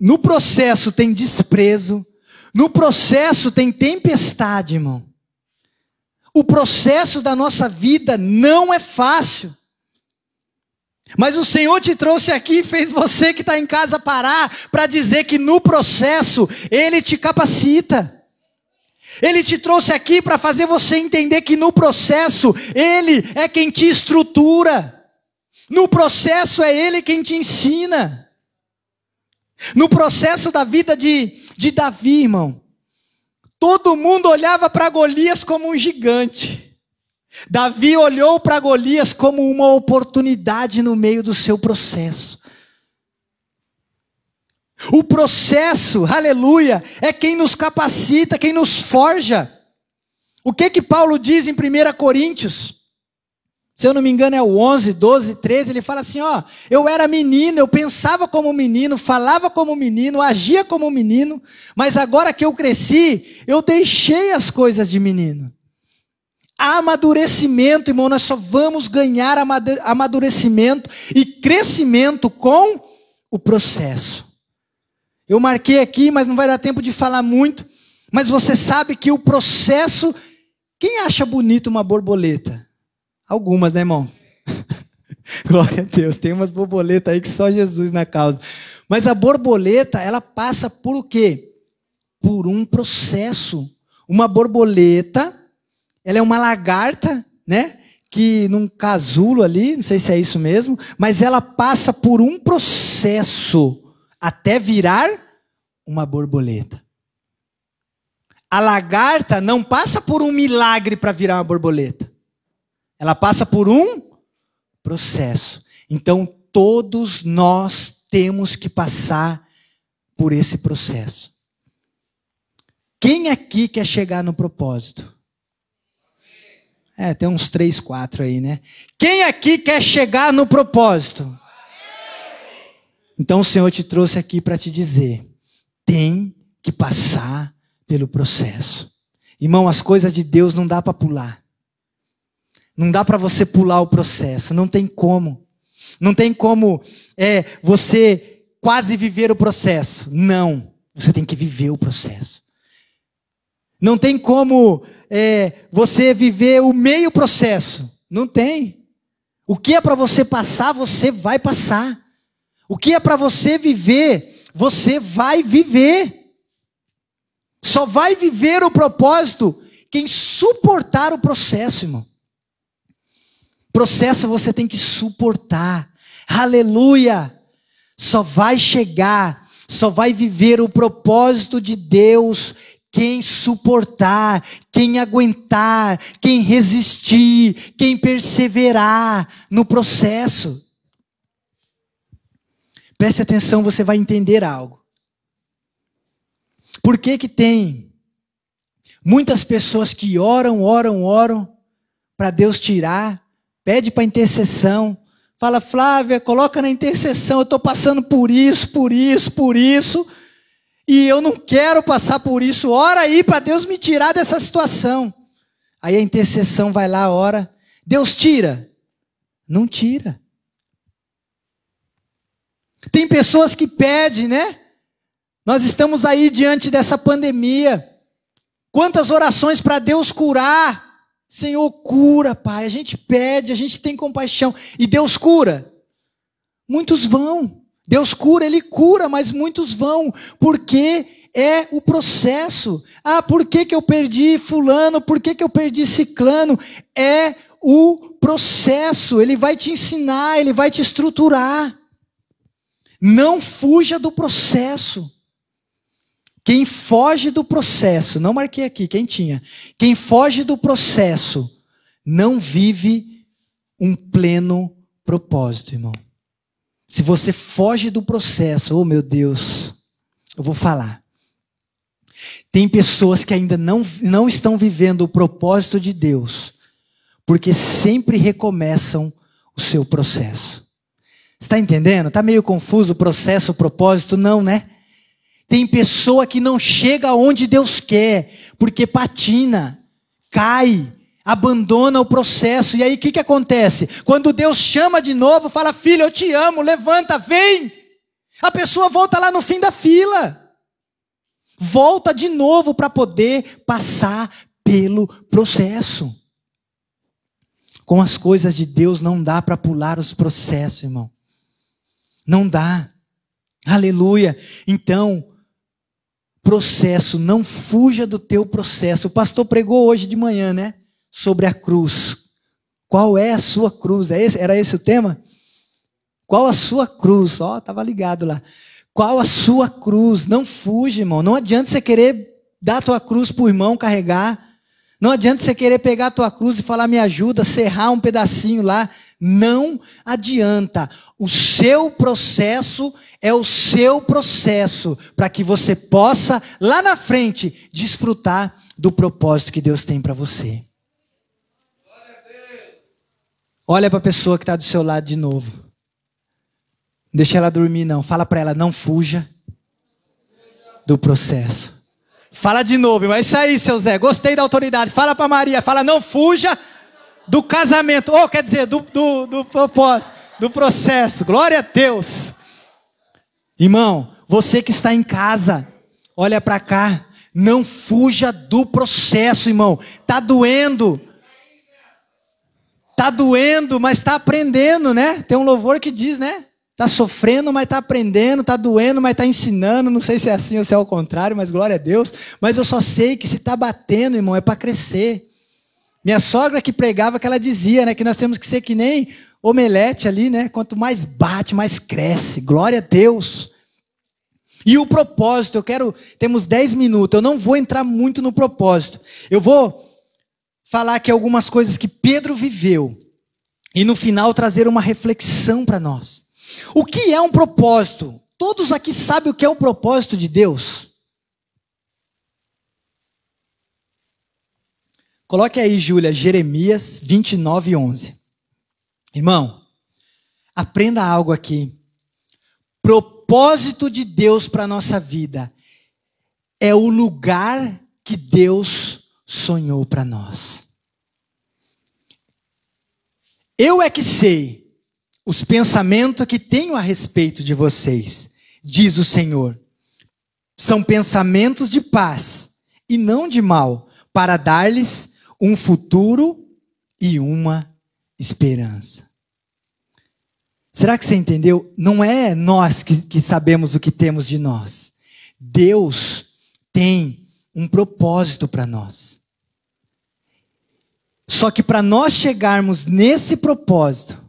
No processo tem desprezo. No processo tem tempestade, irmão. O processo da nossa vida não é fácil. Mas o Senhor te trouxe aqui e fez você que está em casa parar para dizer que no processo Ele te capacita. Ele te trouxe aqui para fazer você entender que no processo, Ele é quem te estrutura. No processo, é Ele quem te ensina. No processo da vida de, de Davi, irmão, todo mundo olhava para Golias como um gigante. Davi olhou para Golias como uma oportunidade no meio do seu processo. O processo, aleluia, é quem nos capacita, quem nos forja. O que que Paulo diz em 1 Coríntios? Se eu não me engano é o 11, 12, 13, ele fala assim, ó, eu era menino, eu pensava como menino, falava como menino, agia como menino, mas agora que eu cresci, eu deixei as coisas de menino. Amadurecimento, irmão, nós só vamos ganhar amadurecimento e crescimento com o processo. Eu marquei aqui, mas não vai dar tempo de falar muito. Mas você sabe que o processo. Quem acha bonito uma borboleta? Algumas, né, irmão? Glória a Deus. Tem umas borboletas aí que só Jesus na causa. Mas a borboleta, ela passa por o quê? Por um processo. Uma borboleta, ela é uma lagarta, né? Que num casulo ali, não sei se é isso mesmo, mas ela passa por um processo até virar uma borboleta. A lagarta não passa por um milagre para virar uma borboleta. Ela passa por um processo. Então, todos nós temos que passar por esse processo. Quem aqui quer chegar no propósito? É, tem uns três, quatro aí, né? Quem aqui quer chegar no propósito? Então o Senhor te trouxe aqui para te dizer: tem que passar pelo processo. Irmão, as coisas de Deus não dá para pular. Não dá para você pular o processo, não tem como. Não tem como é, você quase viver o processo. Não, você tem que viver o processo. Não tem como é, você viver o meio processo. Não tem. O que é para você passar, você vai passar. O que é para você viver, você vai viver. Só vai viver o propósito quem suportar o processo, irmão. Processo você tem que suportar. Aleluia! Só vai chegar, só vai viver o propósito de Deus quem suportar, quem aguentar, quem resistir, quem perseverar no processo. Preste atenção, você vai entender algo. Por que que tem muitas pessoas que oram, oram, oram para Deus tirar, pede para intercessão, fala Flávia, coloca na intercessão, eu estou passando por isso, por isso, por isso, e eu não quero passar por isso. Ora aí para Deus me tirar dessa situação. Aí a intercessão vai lá, ora. Deus tira? Não tira. Tem pessoas que pedem, né? Nós estamos aí diante dessa pandemia. Quantas orações para Deus curar? Senhor, cura, Pai. A gente pede, a gente tem compaixão. E Deus cura? Muitos vão. Deus cura, Ele cura, mas muitos vão, porque é o processo. Ah, por que, que eu perdi fulano? Por que, que eu perdi ciclano? É o processo. Ele vai te ensinar, ele vai te estruturar. Não fuja do processo. Quem foge do processo, não marquei aqui, quem tinha. Quem foge do processo não vive um pleno propósito, irmão. Se você foge do processo, oh meu Deus, eu vou falar. Tem pessoas que ainda não, não estão vivendo o propósito de Deus, porque sempre recomeçam o seu processo. Está entendendo? Está meio confuso o processo, o propósito? Não, né? Tem pessoa que não chega onde Deus quer, porque patina, cai, abandona o processo. E aí o que, que acontece? Quando Deus chama de novo, fala: Filho, eu te amo, levanta, vem. A pessoa volta lá no fim da fila. Volta de novo para poder passar pelo processo. Com as coisas de Deus não dá para pular os processos, irmão. Não dá. Aleluia. Então, processo, não fuja do teu processo. O pastor pregou hoje de manhã, né? Sobre a cruz. Qual é a sua cruz? É era esse o tema? Qual a sua cruz? Ó, oh, estava ligado lá. Qual a sua cruz? Não fuja, irmão. Não adianta você querer dar a tua cruz para o irmão carregar. Não adianta você querer pegar a tua cruz e falar, me ajuda, serrar um pedacinho lá. Não adianta. O seu processo é o seu processo para que você possa, lá na frente, desfrutar do propósito que Deus tem para você. Olha para a pessoa que está do seu lado de novo. Não deixa ela dormir, não. Fala para ela, não fuja do processo. Fala de novo, mas isso aí, seu Zé. Gostei da autoridade. Fala para Maria, fala, não fuja do casamento. Ou quer dizer, do, do, do propósito, do processo. Glória a Deus. Irmão, você que está em casa, olha para cá. Não fuja do processo, irmão. Tá doendo. Tá doendo, mas está aprendendo, né? Tem um louvor que diz, né? Tá sofrendo, mas está aprendendo, tá doendo, mas está ensinando. Não sei se é assim ou se é o contrário, mas glória a Deus. Mas eu só sei que se está batendo, irmão, é para crescer. Minha sogra que pregava, que ela dizia, né, que nós temos que ser que nem omelete ali, né? Quanto mais bate, mais cresce. Glória a Deus. E o propósito, eu quero, temos 10 minutos, eu não vou entrar muito no propósito. Eu vou falar aqui algumas coisas que Pedro viveu e no final trazer uma reflexão para nós. O que é um propósito? Todos aqui sabem o que é o propósito de Deus? Coloque aí, Júlia, Jeremias 29, 11. Irmão, aprenda algo aqui. Propósito de Deus para a nossa vida é o lugar que Deus sonhou para nós. Eu é que sei os pensamentos que tenho a respeito de vocês, diz o Senhor. São pensamentos de paz e não de mal, para dar-lhes um futuro e uma esperança. Será que você entendeu? Não é nós que, que sabemos o que temos de nós. Deus tem um propósito para nós. Só que para nós chegarmos nesse propósito,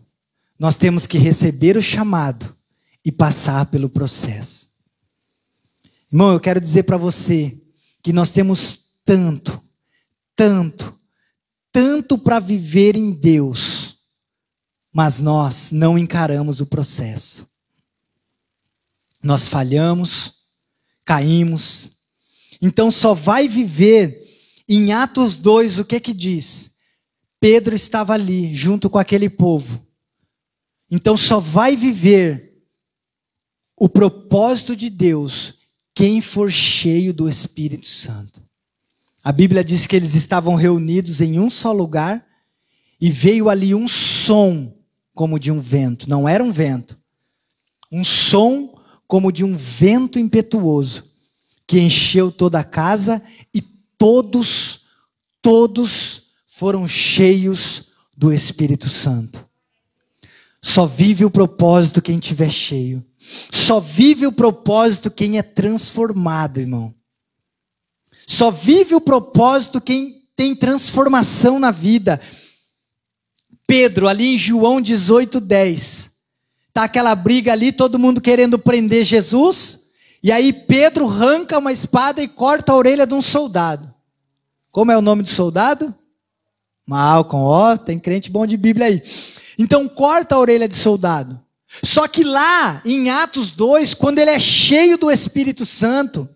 nós temos que receber o chamado e passar pelo processo. Irmão, eu quero dizer para você que nós temos tanto, tanto, tanto para viver em Deus, mas nós não encaramos o processo. Nós falhamos, caímos, então só vai viver em Atos 2 o que que diz? Pedro estava ali junto com aquele povo. Então só vai viver o propósito de Deus quem for cheio do Espírito Santo. A Bíblia diz que eles estavam reunidos em um só lugar e veio ali um som como de um vento. Não era um vento, um som como de um vento impetuoso que encheu toda a casa e todos, todos foram cheios do Espírito Santo. Só vive o propósito quem tiver cheio. Só vive o propósito quem é transformado, irmão. Só vive o propósito quem tem transformação na vida. Pedro, ali em João 18, 10. Tá aquela briga ali, todo mundo querendo prender Jesus. E aí Pedro arranca uma espada e corta a orelha de um soldado. Como é o nome do soldado? Malcolm, ó, tem crente bom de Bíblia aí. Então corta a orelha de soldado. Só que lá, em Atos 2, quando ele é cheio do Espírito Santo,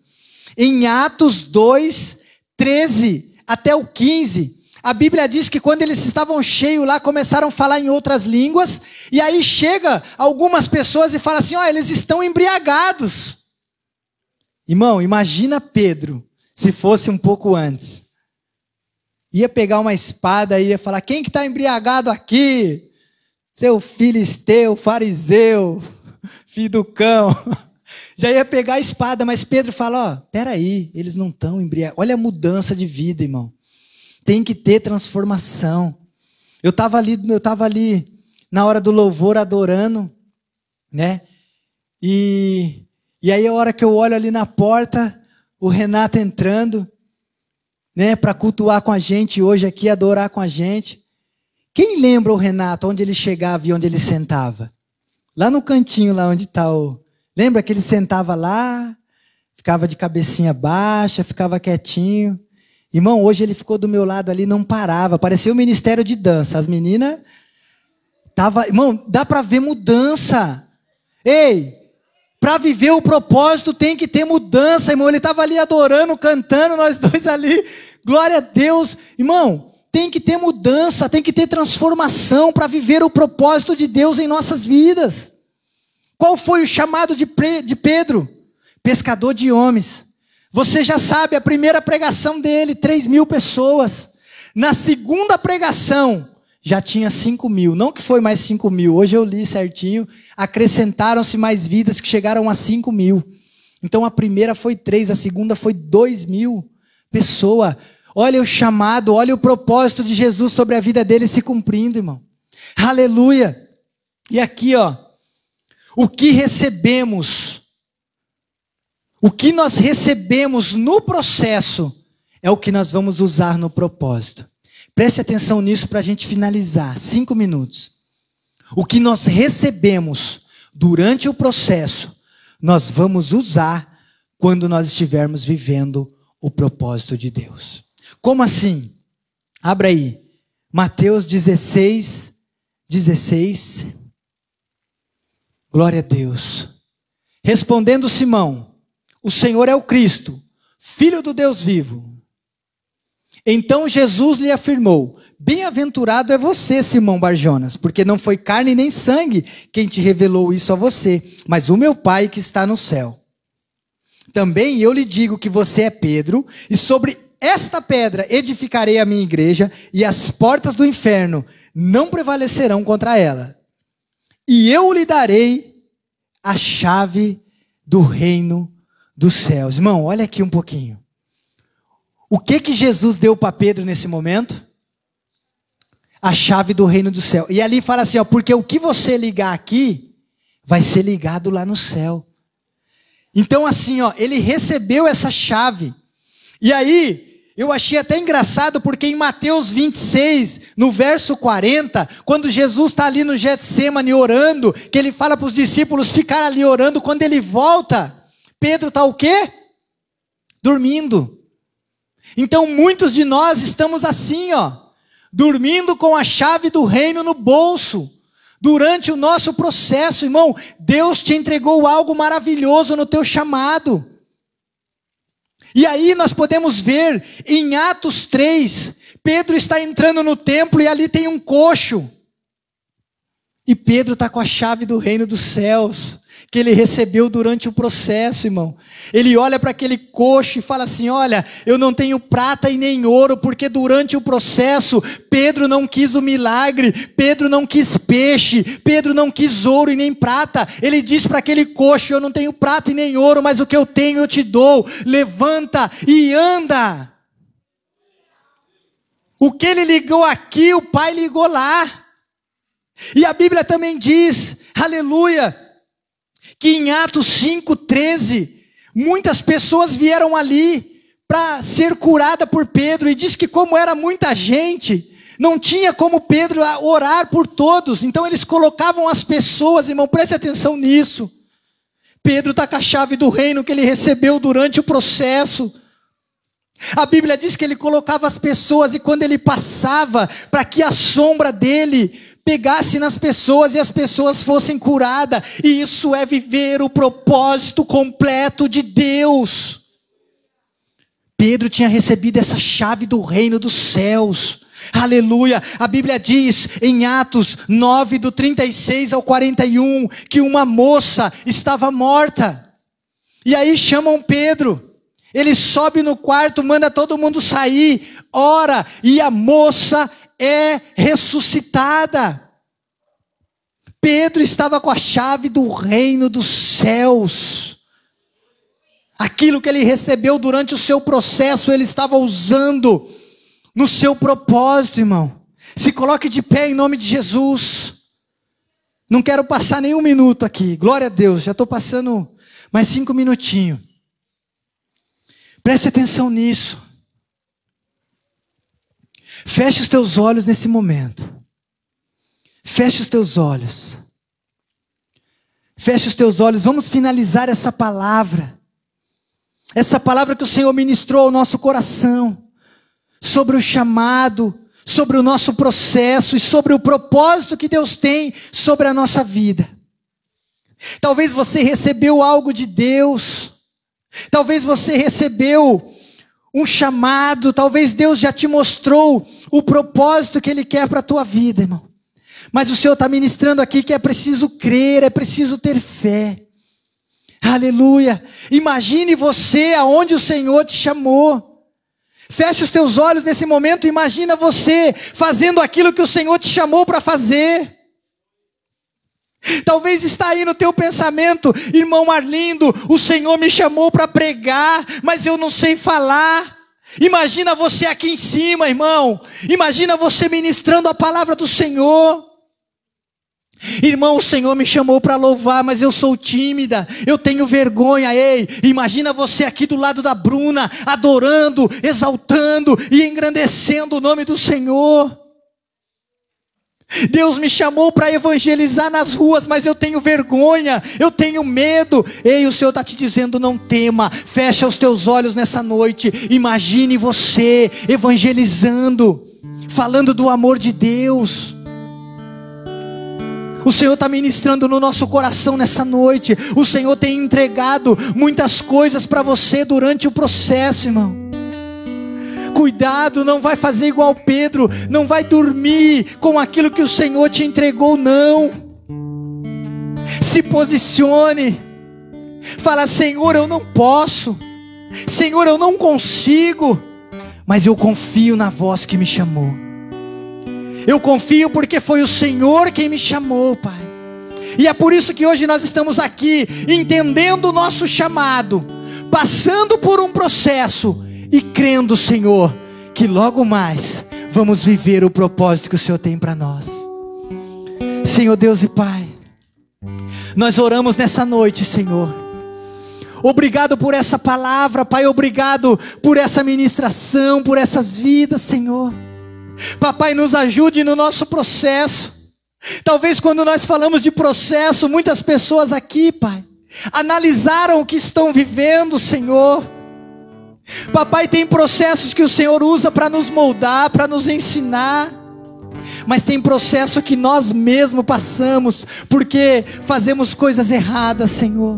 em Atos 2, 13 até o 15, a Bíblia diz que quando eles estavam cheios lá, começaram a falar em outras línguas, e aí chega algumas pessoas e fala assim: ó, oh, eles estão embriagados. Irmão, imagina Pedro, se fosse um pouco antes. Ia pegar uma espada e ia falar: quem que está embriagado aqui? seu filisteu, fariseu, filho do cão. Já ia pegar a espada, mas Pedro fala: Ó, peraí, eles não estão embriagados. Olha a mudança de vida, irmão. Tem que ter transformação. Eu estava ali, eu estava ali na hora do louvor adorando, né? E, e aí a hora que eu olho ali na porta, o Renato entrando, né, para cultuar com a gente hoje aqui, adorar com a gente. Quem lembra o Renato, onde ele chegava e onde ele sentava? Lá no cantinho, lá onde está o. Lembra que ele sentava lá, ficava de cabecinha baixa, ficava quietinho. Irmão, hoje ele ficou do meu lado ali, não parava. Parecia o ministério de dança. As meninas. Tava, irmão, dá para ver mudança. Ei, para viver o propósito tem que ter mudança, irmão. Ele estava ali adorando, cantando, nós dois ali. Glória a Deus. Irmão, tem que ter mudança, tem que ter transformação para viver o propósito de Deus em nossas vidas. Qual foi o chamado de, Pedro? Pescador de homens. Você já sabe, a primeira pregação dele, 3 mil pessoas. Na segunda pregação, já tinha 5 mil. Não que foi mais 5 mil, hoje eu li certinho. Acrescentaram-se mais vidas que chegaram a 5 mil. Então a primeira foi 3, a segunda foi 2 mil pessoas Olha o chamado, olha o propósito de Jesus sobre a vida dele se cumprindo, irmão. Aleluia. E aqui, ó, o que recebemos, o que nós recebemos no processo, é o que nós vamos usar no propósito. Preste atenção nisso para a gente finalizar. Cinco minutos. O que nós recebemos durante o processo, nós vamos usar quando nós estivermos vivendo o propósito de Deus. Como assim? Abra aí. Mateus 16, 16. Glória a Deus. Respondendo Simão: O Senhor é o Cristo, filho do Deus vivo. Então Jesus lhe afirmou: Bem-aventurado é você, Simão Barjonas, porque não foi carne nem sangue quem te revelou isso a você, mas o meu Pai que está no céu. Também eu lhe digo que você é Pedro, e sobre esta pedra edificarei a minha igreja, e as portas do inferno não prevalecerão contra ela. E eu lhe darei a chave do reino dos céus. Irmão, olha aqui um pouquinho. O que que Jesus deu para Pedro nesse momento? A chave do reino do céu. E ali fala assim, ó, porque o que você ligar aqui vai ser ligado lá no céu. Então assim, ó, ele recebeu essa chave. E aí, Eu achei até engraçado porque em Mateus 26, no verso 40, quando Jesus está ali no Getsemane orando, que ele fala para os discípulos ficar ali orando, quando ele volta, Pedro está o quê? Dormindo. Então muitos de nós estamos assim, ó, dormindo com a chave do reino no bolso. Durante o nosso processo, irmão, Deus te entregou algo maravilhoso no teu chamado. E aí nós podemos ver em Atos 3, Pedro está entrando no templo e ali tem um coxo. E Pedro está com a chave do reino dos céus que ele recebeu durante o processo, irmão. Ele olha para aquele coxo e fala assim: Olha, eu não tenho prata e nem ouro, porque durante o processo Pedro não quis o milagre, Pedro não quis peixe, Pedro não quis ouro e nem prata. Ele diz para aquele coxo: Eu não tenho prata e nem ouro, mas o que eu tenho eu te dou. Levanta e anda. O que ele ligou aqui, o pai ligou lá. E a Bíblia também diz, aleluia, que em Atos 5,13, muitas pessoas vieram ali para ser curada por Pedro, e diz que, como era muita gente, não tinha como Pedro orar por todos, então eles colocavam as pessoas, irmão, preste atenção nisso. Pedro está com a chave do reino que ele recebeu durante o processo. A Bíblia diz que ele colocava as pessoas e quando ele passava, para que a sombra dele pegasse nas pessoas e as pessoas fossem curadas. E isso é viver o propósito completo de Deus. Pedro tinha recebido essa chave do reino dos céus. Aleluia. A Bíblia diz em Atos 9, do 36 ao 41, que uma moça estava morta. E aí chamam Pedro. Ele sobe no quarto, manda todo mundo sair, ora, e a moça é ressuscitada. Pedro estava com a chave do reino dos céus. Aquilo que ele recebeu durante o seu processo, ele estava usando no seu propósito, irmão. Se coloque de pé em nome de Jesus. Não quero passar nenhum minuto aqui. Glória a Deus, já estou passando mais cinco minutinhos. Preste atenção nisso. Feche os teus olhos nesse momento. Feche os teus olhos. Feche os teus olhos. Vamos finalizar essa palavra. Essa palavra que o Senhor ministrou ao nosso coração. Sobre o chamado, sobre o nosso processo e sobre o propósito que Deus tem sobre a nossa vida. Talvez você recebeu algo de Deus. Talvez você recebeu um chamado, talvez Deus já te mostrou o propósito que Ele quer para a tua vida, irmão. Mas o Senhor está ministrando aqui que é preciso crer, é preciso ter fé. Aleluia. Imagine você aonde o Senhor te chamou. Feche os teus olhos nesse momento, imagina você fazendo aquilo que o Senhor te chamou para fazer. Talvez está aí no teu pensamento, irmão Arlindo, o Senhor me chamou para pregar, mas eu não sei falar. Imagina você aqui em cima, irmão. Imagina você ministrando a palavra do Senhor. Irmão, o Senhor me chamou para louvar, mas eu sou tímida, eu tenho vergonha. Ei, imagina você aqui do lado da Bruna, adorando, exaltando e engrandecendo o nome do Senhor. Deus me chamou para evangelizar nas ruas, mas eu tenho vergonha, eu tenho medo. Ei, o Senhor está te dizendo: não tema, fecha os teus olhos nessa noite. Imagine você evangelizando, falando do amor de Deus. O Senhor está ministrando no nosso coração nessa noite. O Senhor tem entregado muitas coisas para você durante o processo, irmão. Cuidado, não vai fazer igual Pedro, não vai dormir com aquilo que o Senhor te entregou, não. Se posicione. Fala, Senhor, eu não posso. Senhor, eu não consigo. Mas eu confio na voz que me chamou. Eu confio porque foi o Senhor quem me chamou, Pai. E é por isso que hoje nós estamos aqui, entendendo o nosso chamado, passando por um processo e crendo, Senhor, que logo mais vamos viver o propósito que o Senhor tem para nós. Senhor Deus e Pai, nós oramos nessa noite, Senhor. Obrigado por essa palavra, Pai. Obrigado por essa ministração, por essas vidas, Senhor. Papai, nos ajude no nosso processo. Talvez quando nós falamos de processo, muitas pessoas aqui, Pai, analisaram o que estão vivendo, Senhor. Papai, tem processos que o Senhor usa para nos moldar, para nos ensinar. Mas tem processo que nós mesmos passamos, porque fazemos coisas erradas, Senhor.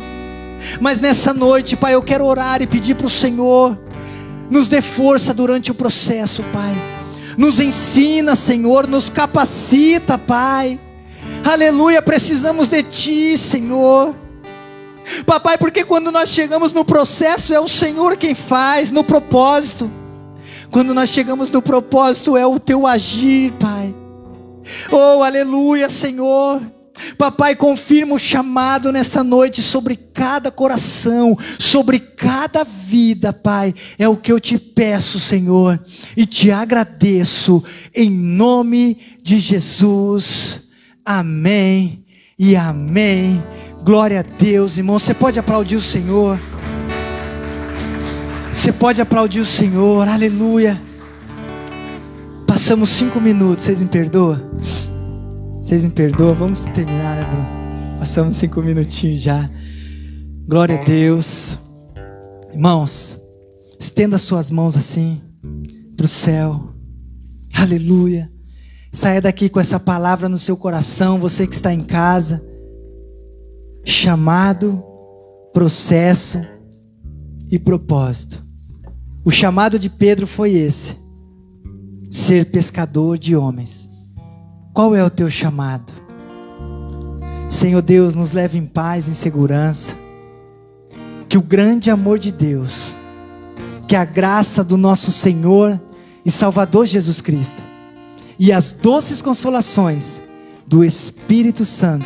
Mas nessa noite, Pai, eu quero orar e pedir para o Senhor, nos dê força durante o processo, Pai. Nos ensina, Senhor, nos capacita, Pai. Aleluia, precisamos de Ti, Senhor. Papai, porque quando nós chegamos no processo é o Senhor quem faz, no propósito. Quando nós chegamos no propósito é o Teu agir, Pai. Oh, aleluia, Senhor. Papai, confirma o chamado nesta noite sobre cada coração, sobre cada vida, Pai. É o que eu te peço, Senhor, e te agradeço em nome de Jesus. Amém e amém. Glória a Deus, irmão. Você pode aplaudir o Senhor. Você pode aplaudir o Senhor. Aleluia. Passamos cinco minutos. Vocês me perdoam? Vocês me perdoam? Vamos terminar, né, Bruno? Passamos cinco minutinhos já. Glória a Deus. Irmãos, estenda suas mãos assim para o céu. Aleluia. Saia daqui com essa palavra no seu coração, você que está em casa. Chamado, processo e propósito. O chamado de Pedro foi esse: ser pescador de homens. Qual é o teu chamado? Senhor Deus, nos leve em paz, em segurança. Que o grande amor de Deus, que a graça do nosso Senhor e Salvador Jesus Cristo e as doces consolações do Espírito Santo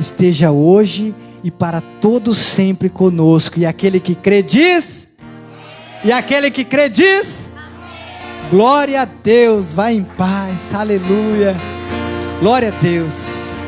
esteja hoje e para todo sempre conosco. E aquele que crê diz, e aquele que crê diz, glória a Deus, vai em paz, aleluia. Glória a Deus.